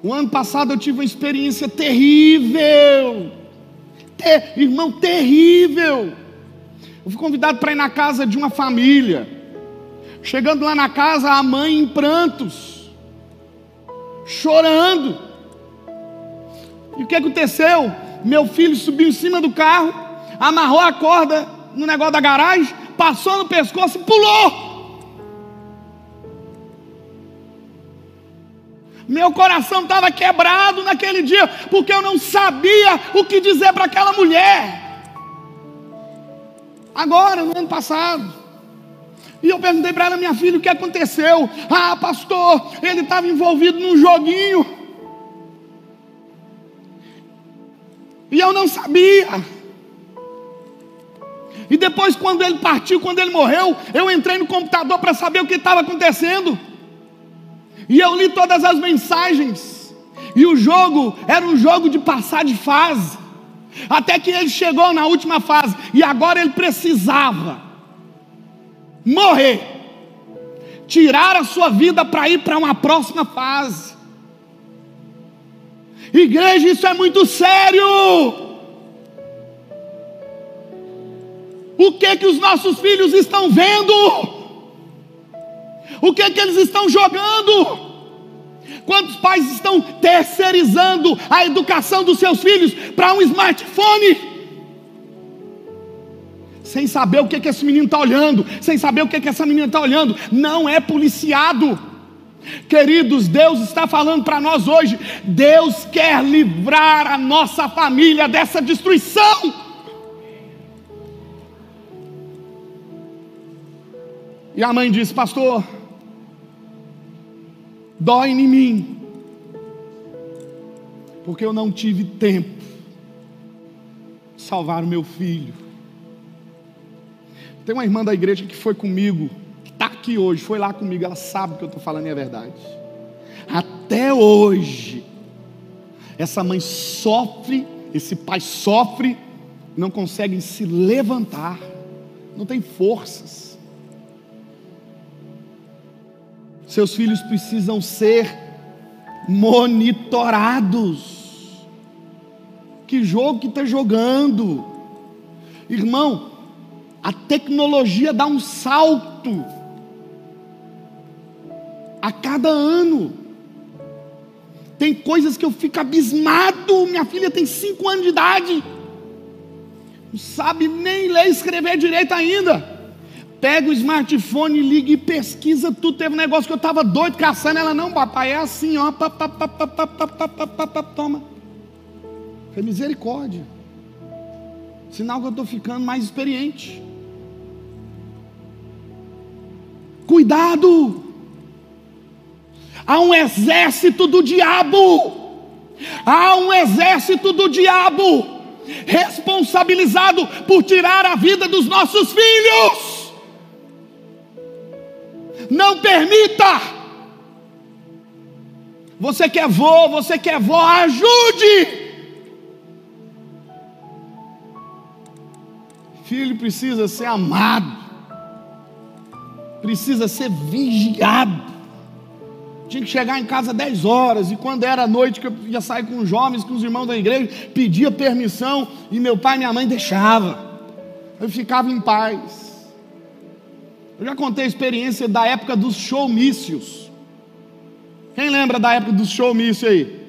O ano passado eu tive uma experiência terrível. Ter, irmão, terrível. Eu fui convidado para ir na casa de uma família. Chegando lá na casa, a mãe em prantos, chorando. E o que aconteceu? Meu filho subiu em cima do carro, amarrou a corda no negócio da garagem, passou no pescoço e pulou. Meu coração estava quebrado naquele dia, porque eu não sabia o que dizer para aquela mulher. Agora, no ano passado. E eu perguntei para ela, minha filha, o que aconteceu? Ah, pastor, ele estava envolvido num joguinho. E eu não sabia. E depois, quando ele partiu, quando ele morreu, eu entrei no computador para saber o que estava acontecendo. E eu li todas as mensagens. E o jogo era um jogo de passar de fase. Até que ele chegou na última fase. E agora ele precisava morrer. Tirar a sua vida para ir para uma próxima fase. Igreja, isso é muito sério. O que que os nossos filhos estão vendo? O que que eles estão jogando? Quantos pais estão terceirizando a educação dos seus filhos para um smartphone? Sem saber o que, que esse menino está olhando, sem saber o que, que essa menina está olhando, não é policiado. Queridos, Deus está falando para nós hoje. Deus quer livrar a nossa família dessa destruição. E a mãe disse: Pastor, dói em mim, porque eu não tive tempo de salvar o meu filho. Tem uma irmã da igreja que foi comigo, que está aqui hoje, foi lá comigo, ela sabe que eu estou falando é verdade. Até hoje, essa mãe sofre, esse pai sofre, não conseguem se levantar, não tem forças. Seus filhos precisam ser monitorados. Que jogo que está jogando? Irmão, a tecnologia dá um salto a cada ano. Tem coisas que eu fico abismado. Minha filha tem cinco anos de idade, não sabe nem ler e escrever direito ainda pega o smartphone, liga e pesquisa tudo. Teve um negócio que eu estava doido caçando. Ela, não, papai, é assim, ó. Pá, pá, pá, pá, pá, pá, pá, pá, pá, toma. Foi misericórdia. Sinal que eu estou ficando mais experiente. Cuidado! Há um exército do diabo. Há um exército do diabo responsabilizado por tirar a vida dos nossos filhos. Não permita. Você quer vô, você quer vó, ajude. Filho precisa ser amado, precisa ser vigiado. Tinha que chegar em casa 10 horas, e quando era noite que eu ia sair com os jovens, com os irmãos da igreja, pedia permissão, e meu pai e minha mãe deixavam. Eu ficava em paz. Eu já contei a experiência da época dos showmícios. Quem lembra da época dos showmícios aí?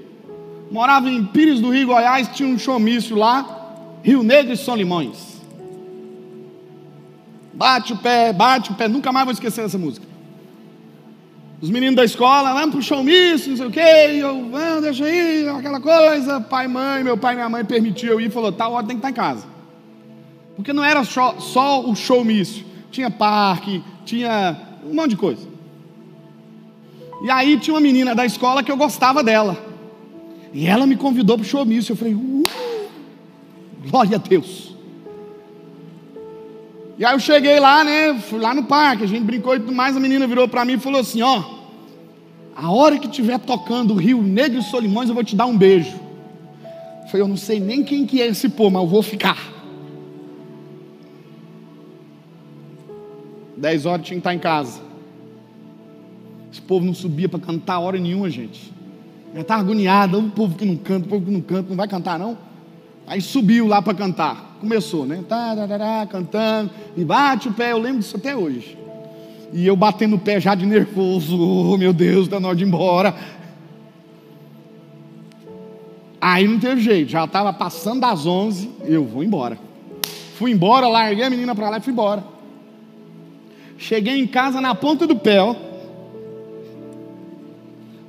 Morava em Pires do Rio, Goiás, tinha um showmício lá, Rio Negro e Solimões. Bate o pé, bate o pé, nunca mais vou esquecer essa música. Os meninos da escola, vamos pro showmício, não sei o quê, eu, vamos, deixa aí, aquela coisa. Pai, mãe, meu pai e minha mãe permitiu eu ir, falou, tal hora tem que estar em casa. Porque não era só, só o showmício tinha parque, tinha um monte de coisa. E aí tinha uma menina da escola que eu gostava dela. E ela me convidou para o showmício. Eu falei, uh, glória a Deus. E aí eu cheguei lá, né? Fui lá no parque, a gente brincou e tudo mais. A menina virou para mim e falou assim: Ó, a hora que estiver tocando o Rio Negro e Solimões, eu vou te dar um beijo. Eu falei, eu não sei nem quem que é esse povo, mas eu vou ficar. Dez horas tinha que estar em casa. Esse povo não subia para cantar hora nenhuma, gente. Já estava agoniado, o povo que não canta, o povo que não canta, não vai cantar não? Aí subiu lá para cantar. Começou, né? Tá, tá, tá, cantando, e bate o pé, eu lembro disso até hoje. E eu batendo o pé já de nervoso, oh, meu Deus, está na hora de ir embora. Aí não teve jeito, já estava passando das 11, eu vou embora. Fui embora, larguei a menina para lá e fui embora. Cheguei em casa na ponta do pé, ó.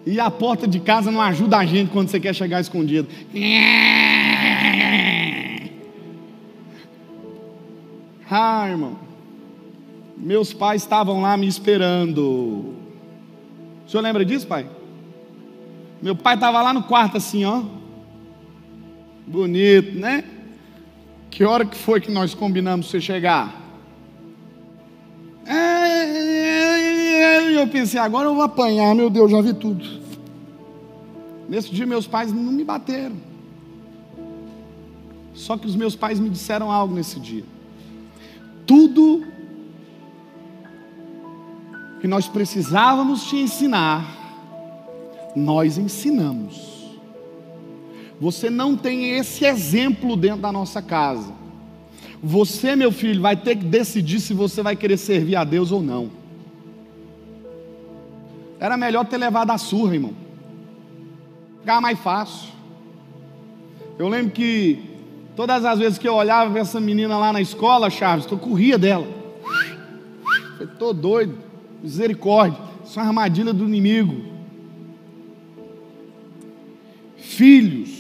E a porta de casa não ajuda a gente quando você quer chegar escondido. Ah, irmão, meus pais estavam lá me esperando. O senhor lembra disso, pai? Meu pai estava lá no quarto assim, ó. Bonito, né? Que hora que foi que nós combinamos você chegar? E eu pensei, agora eu vou apanhar, meu Deus, já vi tudo. Nesse dia meus pais não me bateram. Só que os meus pais me disseram algo nesse dia. Tudo que nós precisávamos te ensinar, nós ensinamos. Você não tem esse exemplo dentro da nossa casa. Você, meu filho, vai ter que decidir se você vai querer servir a Deus ou não. Era melhor ter levado a surra, irmão. Ficar mais fácil. Eu lembro que todas as vezes que eu olhava para essa menina lá na escola, Chaves, eu corria dela. Estou doido. Misericórdia. Isso é uma armadilha do inimigo. Filhos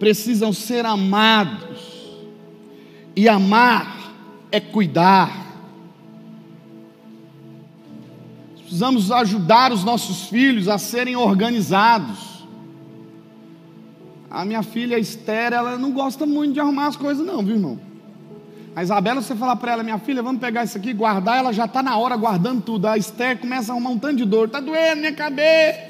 precisam ser amados. E amar é cuidar. Precisamos ajudar os nossos filhos a serem organizados. A minha filha Esther, ela não gosta muito de arrumar as coisas, não, viu, irmão? A Isabela, você falar para ela, minha filha, vamos pegar isso aqui, guardar, ela já está na hora guardando tudo. A Esther começa a arrumar um tanto de dor, está doendo minha cabeça.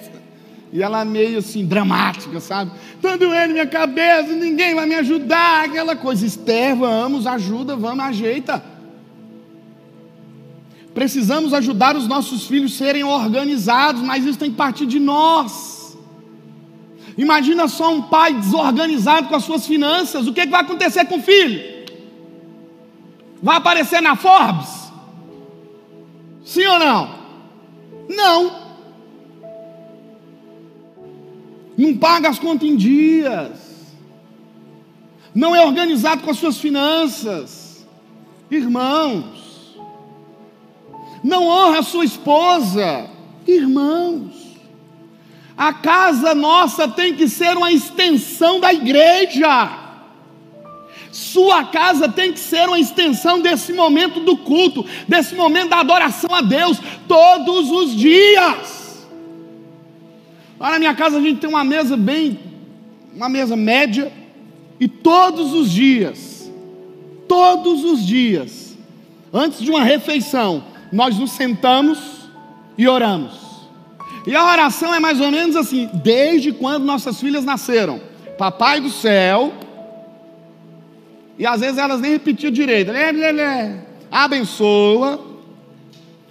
E ela meio assim, dramática, sabe? Está doendo minha cabeça, ninguém vai me ajudar, aquela coisa. Esther, vamos, ajuda, vamos, ajeita. Precisamos ajudar os nossos filhos serem organizados, mas isso tem que partir de nós. Imagina só um pai desorganizado com as suas finanças, o que, que vai acontecer com o filho? Vai aparecer na Forbes? Sim ou não? Não. Não paga as contas em dias. Não é organizado com as suas finanças. Irmãos, não honra a sua esposa. Irmãos, a casa nossa tem que ser uma extensão da igreja. Sua casa tem que ser uma extensão desse momento do culto, desse momento da adoração a Deus, todos os dias. Lá na minha casa a gente tem uma mesa bem, uma mesa média, e todos os dias, todos os dias, antes de uma refeição, nós nos sentamos e oramos. E a oração é mais ou menos assim: desde quando nossas filhas nasceram, Papai do céu, e às vezes elas nem repetiam direito, lê, lê, lê, abençoa,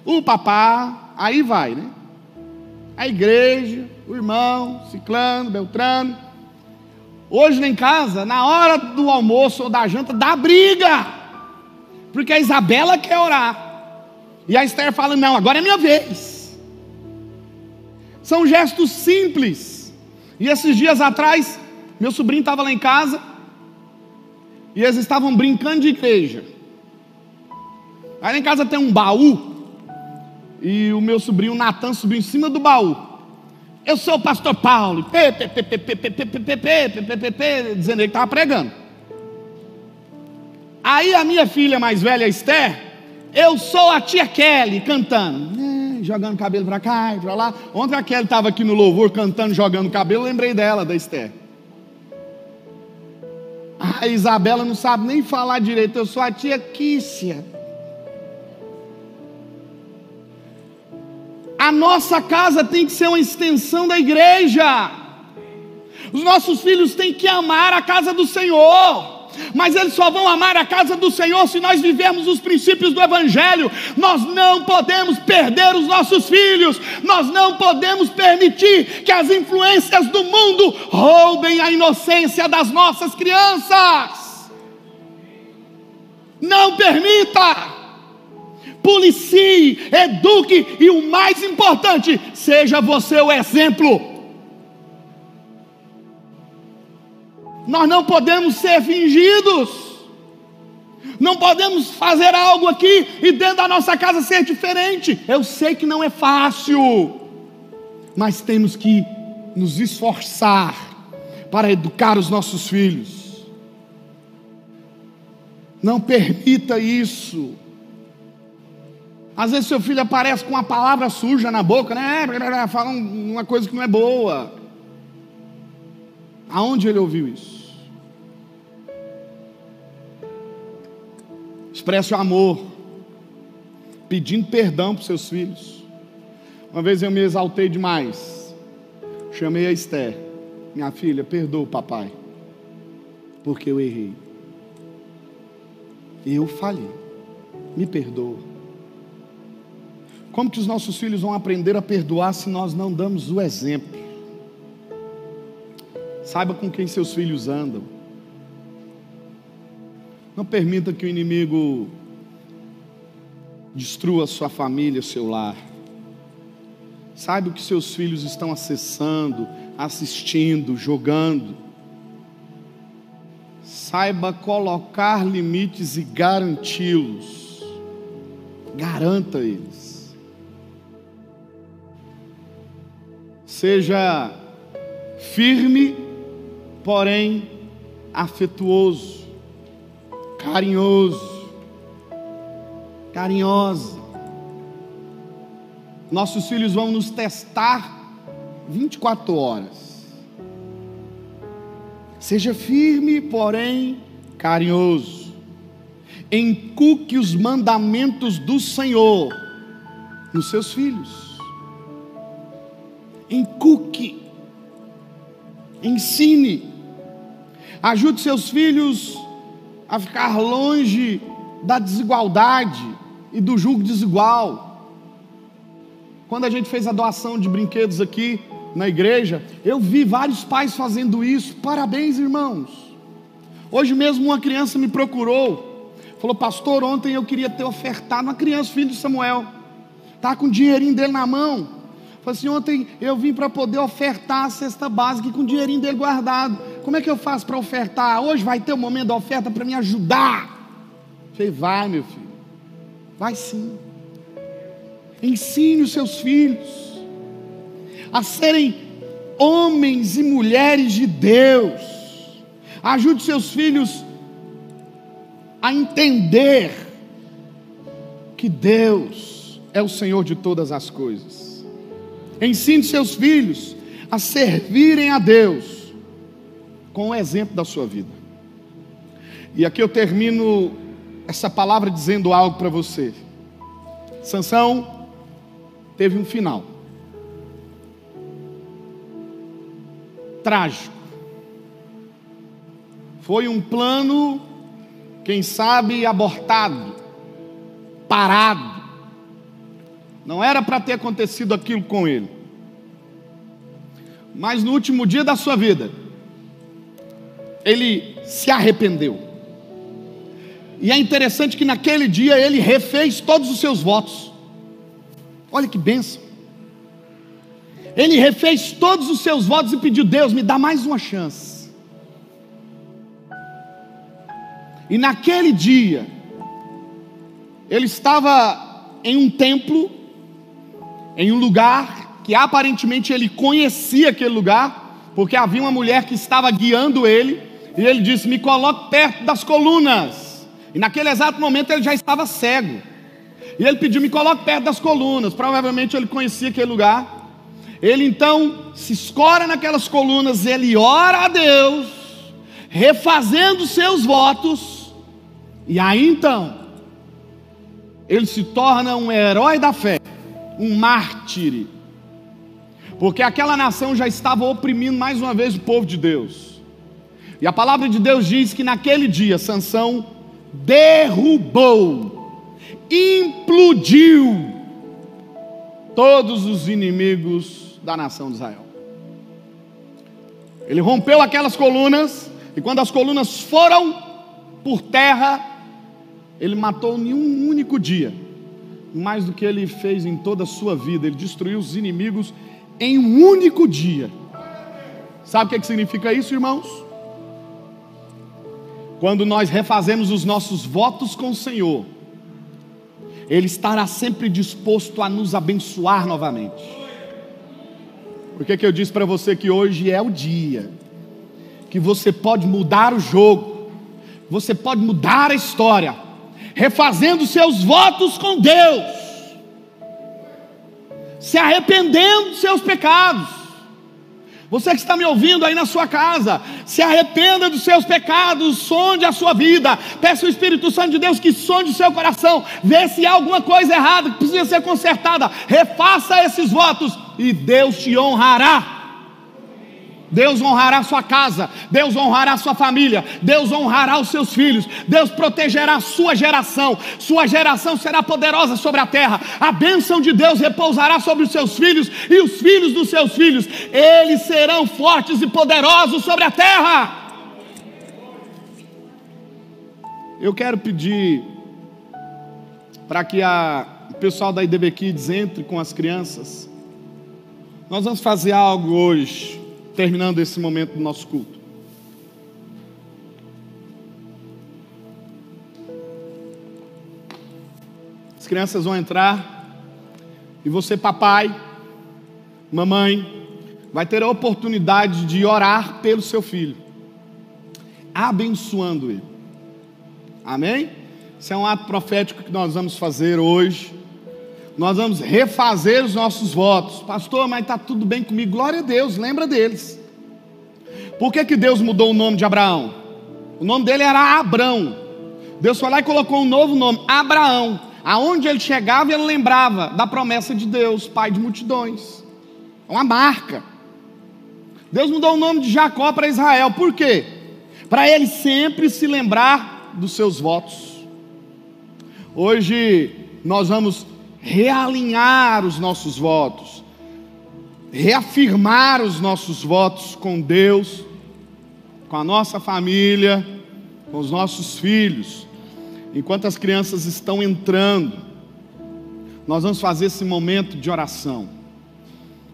o papá, aí vai, né? A igreja, o irmão, ciclano, beltrano. Hoje lá em casa, na hora do almoço ou da janta, dá briga, porque a Isabela quer orar. E a Esther fala: Não, agora é minha vez. São gestos simples. E esses dias atrás, meu sobrinho estava lá em casa. E eles estavam brincando de igreja. Aí lá em casa tem um baú. E o meu sobrinho Natan subiu em cima do baú. Eu sou o pastor Paulo. Dizendo que estava pregando. Aí a minha filha mais velha, Esther, eu sou a tia Kelly cantando, é, jogando cabelo para cá e para lá. Ontem a Kelly estava aqui no louvor cantando, jogando cabelo, lembrei dela, da Esther. A Isabela não sabe nem falar direito, eu sou a tia Kícia. A nossa casa tem que ser uma extensão da igreja. Os nossos filhos têm que amar a casa do Senhor mas eles só vão amar a casa do Senhor se nós vivermos os princípios do Evangelho. Nós não podemos perder os nossos filhos, nós não podemos permitir que as influências do mundo roubem a inocência das nossas crianças. Não permita. Policie, eduque e o mais importante, seja você o exemplo. Nós não podemos ser fingidos. Não podemos fazer algo aqui e dentro da nossa casa ser diferente. Eu sei que não é fácil, mas temos que nos esforçar para educar os nossos filhos. Não permita isso. Às vezes seu filho aparece com uma palavra suja na boca, né? Fala uma coisa que não é boa. Aonde ele ouviu isso? Expresse o amor, pedindo perdão para seus filhos. Uma vez eu me exaltei demais. Chamei a Esther, minha filha, perdoa o papai, porque eu errei. Eu falhei. Me perdoa. Como que os nossos filhos vão aprender a perdoar se nós não damos o exemplo? Saiba com quem seus filhos andam. Não permita que o inimigo destrua sua família, seu lar. Saiba o que seus filhos estão acessando, assistindo, jogando. Saiba colocar limites e garanti-los. Garanta eles. Seja firme, porém afetuoso, carinhoso, carinhosa. Nossos filhos vão nos testar 24 horas. Seja firme, porém carinhoso. Encuque os mandamentos do Senhor nos seus filhos encuque, ensine, ajude seus filhos a ficar longe da desigualdade e do julgo desigual. Quando a gente fez a doação de brinquedos aqui na igreja, eu vi vários pais fazendo isso. Parabéns, irmãos. Hoje mesmo uma criança me procurou, falou: "Pastor, ontem eu queria ter ofertado uma criança, filho de Samuel, tá com o dinheirinho dele na mão. Falei assim: ontem eu vim para poder ofertar a cesta básica com o dinheirinho dele guardado. Como é que eu faço para ofertar? Hoje vai ter um momento da oferta para me ajudar. Falei: vai, meu filho. Vai sim. Ensine os seus filhos a serem homens e mulheres de Deus. Ajude seus filhos a entender que Deus é o Senhor de todas as coisas. Ensine seus filhos a servirem a Deus com o exemplo da sua vida. E aqui eu termino essa palavra dizendo algo para você. Sansão teve um final trágico. Foi um plano, quem sabe, abortado, parado não era para ter acontecido aquilo com ele. Mas no último dia da sua vida, ele se arrependeu. E é interessante que naquele dia ele refez todos os seus votos. Olha que benção. Ele refez todos os seus votos e pediu: Deus, me dá mais uma chance. E naquele dia, ele estava em um templo em um lugar que aparentemente ele conhecia aquele lugar, porque havia uma mulher que estava guiando ele, e ele disse: Me coloque perto das colunas. E naquele exato momento ele já estava cego. E ele pediu: Me coloque perto das colunas. Provavelmente ele conhecia aquele lugar. Ele então se escora naquelas colunas, ele ora a Deus, refazendo seus votos, e aí então, ele se torna um herói da fé um mártir, porque aquela nação já estava oprimindo mais uma vez o povo de Deus. E a palavra de Deus diz que naquele dia Sansão derrubou, implodiu todos os inimigos da nação de Israel. Ele rompeu aquelas colunas, e quando as colunas foram por terra, ele matou em um único dia mais do que ele fez em toda a sua vida. Ele destruiu os inimigos em um único dia. Sabe o que, significa isso, irmãos? Quando nós refazemos os nossos votos com o Senhor, Ele estará sempre disposto a nos abençoar novamente. Por que, que eu disse para você que hoje é o dia que você pode mudar o jogo, você pode mudar a história, refazendo seus votos com Deus, se arrependendo dos seus pecados. Você que está me ouvindo aí na sua casa, se arrependa dos seus pecados, sonde a sua vida, peça o Espírito Santo de Deus que sonde o seu coração, vê se há alguma coisa errada que precisa ser consertada, refaça esses votos e Deus te honrará. Deus honrará sua casa, Deus honrará sua família, Deus honrará os seus filhos, Deus protegerá a sua geração, sua geração será poderosa sobre a terra, a bênção de Deus repousará sobre os seus filhos e os filhos dos seus filhos, eles serão fortes e poderosos sobre a terra. Eu quero pedir para que a, o pessoal da IDB Kids entre com as crianças. Nós vamos fazer algo hoje terminando esse momento do nosso culto. As crianças vão entrar e você, papai, mamãe, vai ter a oportunidade de orar pelo seu filho, abençoando ele. Amém? Isso é um ato profético que nós vamos fazer hoje nós vamos refazer os nossos votos. Pastor, mas está tudo bem comigo. Glória a Deus, lembra deles. Por que, que Deus mudou o nome de Abraão? O nome dele era Abrão. Deus foi lá e colocou um novo nome, Abraão. Aonde ele chegava, ele lembrava da promessa de Deus, pai de multidões. É uma marca. Deus mudou o nome de Jacó para Israel. Por quê? Para ele sempre se lembrar dos seus votos. Hoje nós vamos realinhar os nossos votos, reafirmar os nossos votos com Deus, com a nossa família, com os nossos filhos. Enquanto as crianças estão entrando, nós vamos fazer esse momento de oração.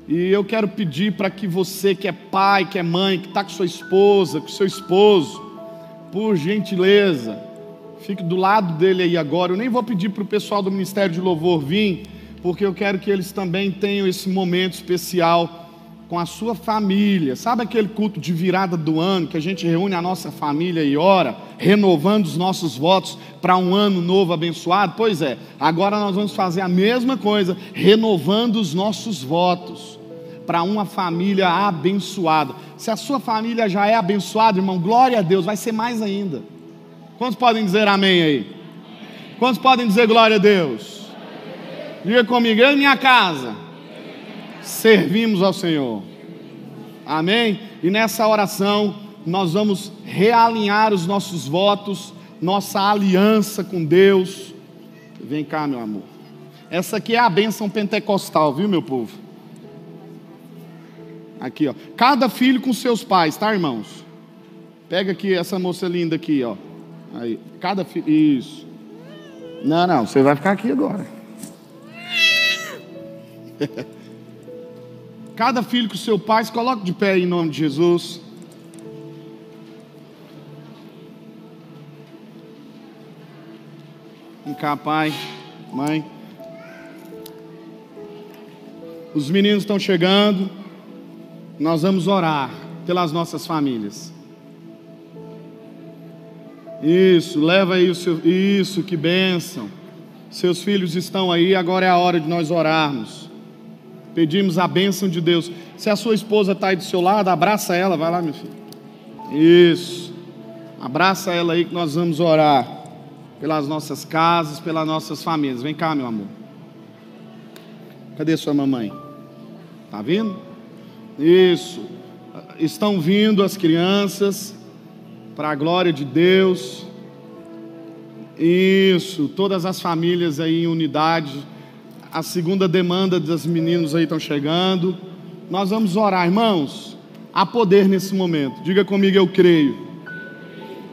E eu quero pedir para que você que é pai, que é mãe, que está com sua esposa, com seu esposo, por gentileza, Fique do lado dele aí agora. Eu nem vou pedir para o pessoal do Ministério de Louvor vir, porque eu quero que eles também tenham esse momento especial com a sua família. Sabe aquele culto de virada do ano que a gente reúne a nossa família e ora, renovando os nossos votos para um ano novo abençoado? Pois é, agora nós vamos fazer a mesma coisa, renovando os nossos votos para uma família abençoada. Se a sua família já é abençoada, irmão, glória a Deus, vai ser mais ainda. Quantos podem dizer amém aí? Quantos podem dizer glória a Deus? Diga comigo, eu e minha casa servimos ao Senhor. Amém? E nessa oração nós vamos realinhar os nossos votos, nossa aliança com Deus. Vem cá, meu amor. Essa aqui é a bênção pentecostal, viu, meu povo? Aqui, ó. Cada filho com seus pais, tá, irmãos? Pega aqui essa moça linda aqui, ó. Aí, cada filho. Isso. Não, não, você vai ficar aqui agora. cada filho com seu pai, se coloque de pé em nome de Jesus. Vem cá, pai, mãe. Os meninos estão chegando. Nós vamos orar pelas nossas famílias. Isso, leva aí o seu. Isso, que bênção. Seus filhos estão aí, agora é a hora de nós orarmos. Pedimos a bênção de Deus. Se a sua esposa está aí do seu lado, abraça ela, vai lá, meu filho. Isso. Abraça ela aí que nós vamos orar pelas nossas casas, pelas nossas famílias. Vem cá, meu amor. Cadê sua mamãe? Tá vindo? Isso. Estão vindo as crianças para a glória de Deus. Isso, todas as famílias aí em unidade. A segunda demanda dos meninos aí estão chegando. Nós vamos orar, irmãos. Há poder nesse momento. Diga comigo, eu creio.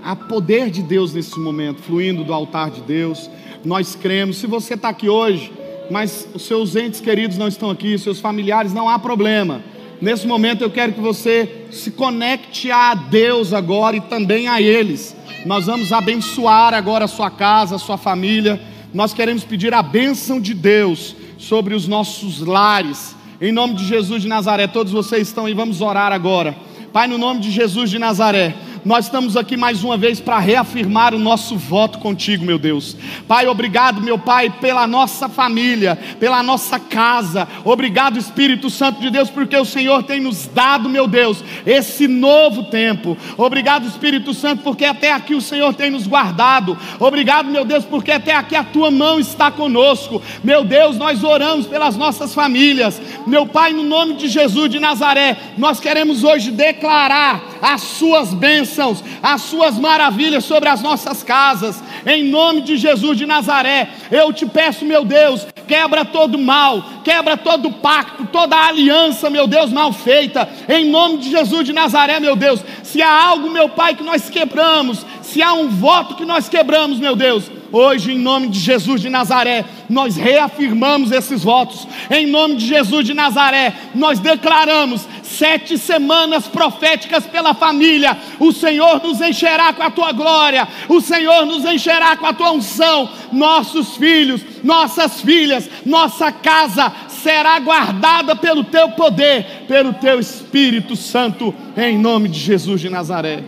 Há poder de Deus nesse momento, fluindo do altar de Deus. Nós cremos. Se você está aqui hoje, mas os seus entes queridos não estão aqui, seus familiares, não há problema. Nesse momento eu quero que você se conecte a Deus agora e também a eles. Nós vamos abençoar agora a sua casa, a sua família. Nós queremos pedir a bênção de Deus sobre os nossos lares. Em nome de Jesus de Nazaré, todos vocês estão aí, vamos orar agora. Pai, no nome de Jesus de Nazaré, nós estamos aqui mais uma vez para reafirmar o nosso voto contigo, meu Deus. Pai, obrigado, meu Pai, pela nossa família, pela nossa casa. Obrigado, Espírito Santo de Deus, porque o Senhor tem nos dado, meu Deus, esse novo tempo. Obrigado, Espírito Santo, porque até aqui o Senhor tem nos guardado. Obrigado, meu Deus, porque até aqui a tua mão está conosco. Meu Deus, nós oramos pelas nossas famílias. Meu Pai, no nome de Jesus de Nazaré, nós queremos hoje declarar as suas bênçãos, as suas maravilhas sobre as nossas casas. Em nome de Jesus de Nazaré, eu te peço, meu Deus, quebra todo mal, quebra todo pacto, toda aliança, meu Deus, mal feita. Em nome de Jesus de Nazaré, meu Deus, se há algo, meu Pai, que nós quebramos, se há um voto que nós quebramos, meu Deus, Hoje, em nome de Jesus de Nazaré, nós reafirmamos esses votos. Em nome de Jesus de Nazaré, nós declaramos sete semanas proféticas pela família. O Senhor nos encherá com a tua glória, o Senhor nos encherá com a tua unção. Nossos filhos, nossas filhas, nossa casa será guardada pelo teu poder, pelo teu Espírito Santo, em nome de Jesus de Nazaré.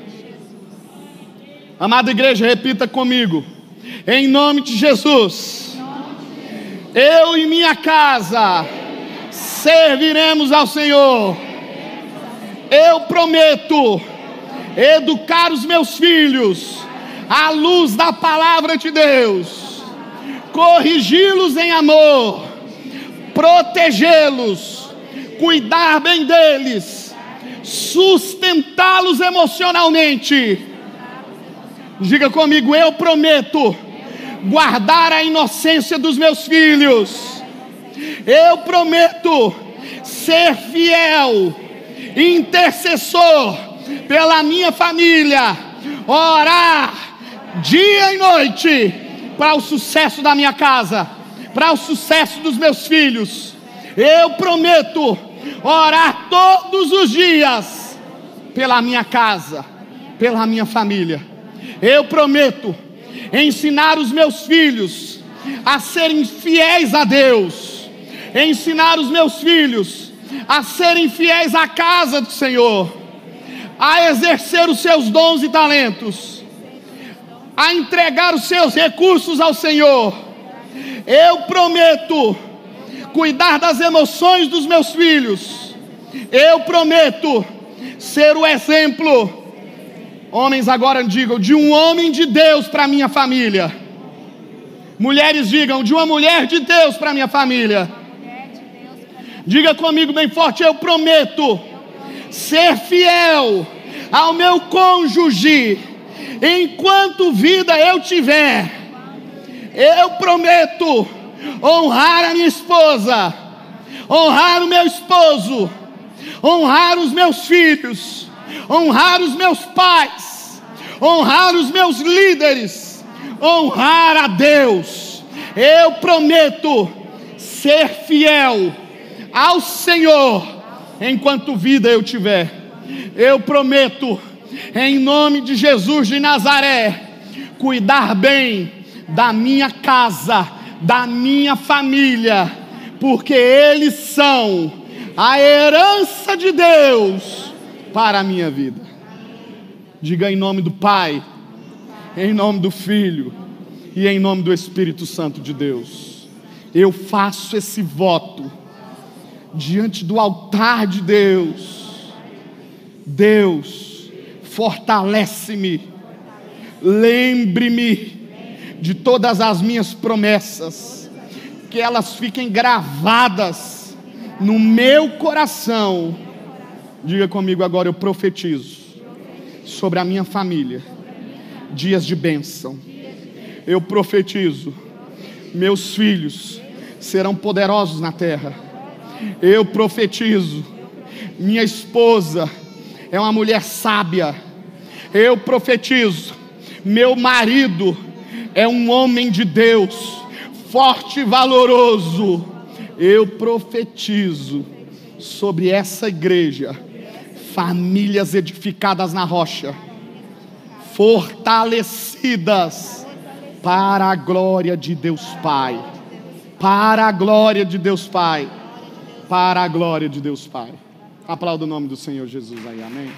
Amada igreja, repita comigo. Em nome de Jesus, eu e minha casa serviremos ao Senhor. Eu prometo educar os meus filhos à luz da palavra de Deus, corrigi-los em amor, protegê-los, cuidar bem deles, sustentá-los emocionalmente. Diga comigo, eu prometo guardar a inocência dos meus filhos. Eu prometo ser fiel, intercessor pela minha família, orar dia e noite para o sucesso da minha casa, para o sucesso dos meus filhos. Eu prometo orar todos os dias pela minha casa, pela minha família. Eu prometo ensinar os meus filhos a serem fiéis a Deus, ensinar os meus filhos a serem fiéis à casa do Senhor, a exercer os seus dons e talentos, a entregar os seus recursos ao Senhor. Eu prometo cuidar das emoções dos meus filhos. Eu prometo ser o exemplo Homens agora digam de um homem de Deus para minha família. Mulheres digam de uma mulher de Deus para minha família. Diga comigo bem forte, eu prometo ser fiel ao meu cônjuge enquanto vida eu tiver. Eu prometo honrar a minha esposa, honrar o meu esposo, honrar os meus filhos honrar os meus pais, honrar os meus líderes, honrar a Deus. Eu prometo ser fiel ao Senhor enquanto vida eu tiver. Eu prometo, em nome de Jesus de Nazaré, cuidar bem da minha casa, da minha família, porque eles são a herança de Deus para a minha vida. Diga em nome do Pai, em nome do Filho e em nome do Espírito Santo de Deus. Eu faço esse voto diante do altar de Deus. Deus, fortalece-me, lembre-me de todas as minhas promessas, que elas fiquem gravadas no meu coração Diga comigo agora, eu profetizo sobre a minha família dias de bênção. Eu profetizo, meus filhos serão poderosos na terra. Eu profetizo, minha esposa é uma mulher sábia. Eu profetizo, meu marido é um homem de Deus, forte e valoroso. Eu profetizo sobre essa igreja famílias edificadas na rocha, fortalecidas para a glória de Deus Pai. Para a glória de Deus Pai. Para a glória de Deus Pai. Aplauda o nome do Senhor Jesus aí, amém.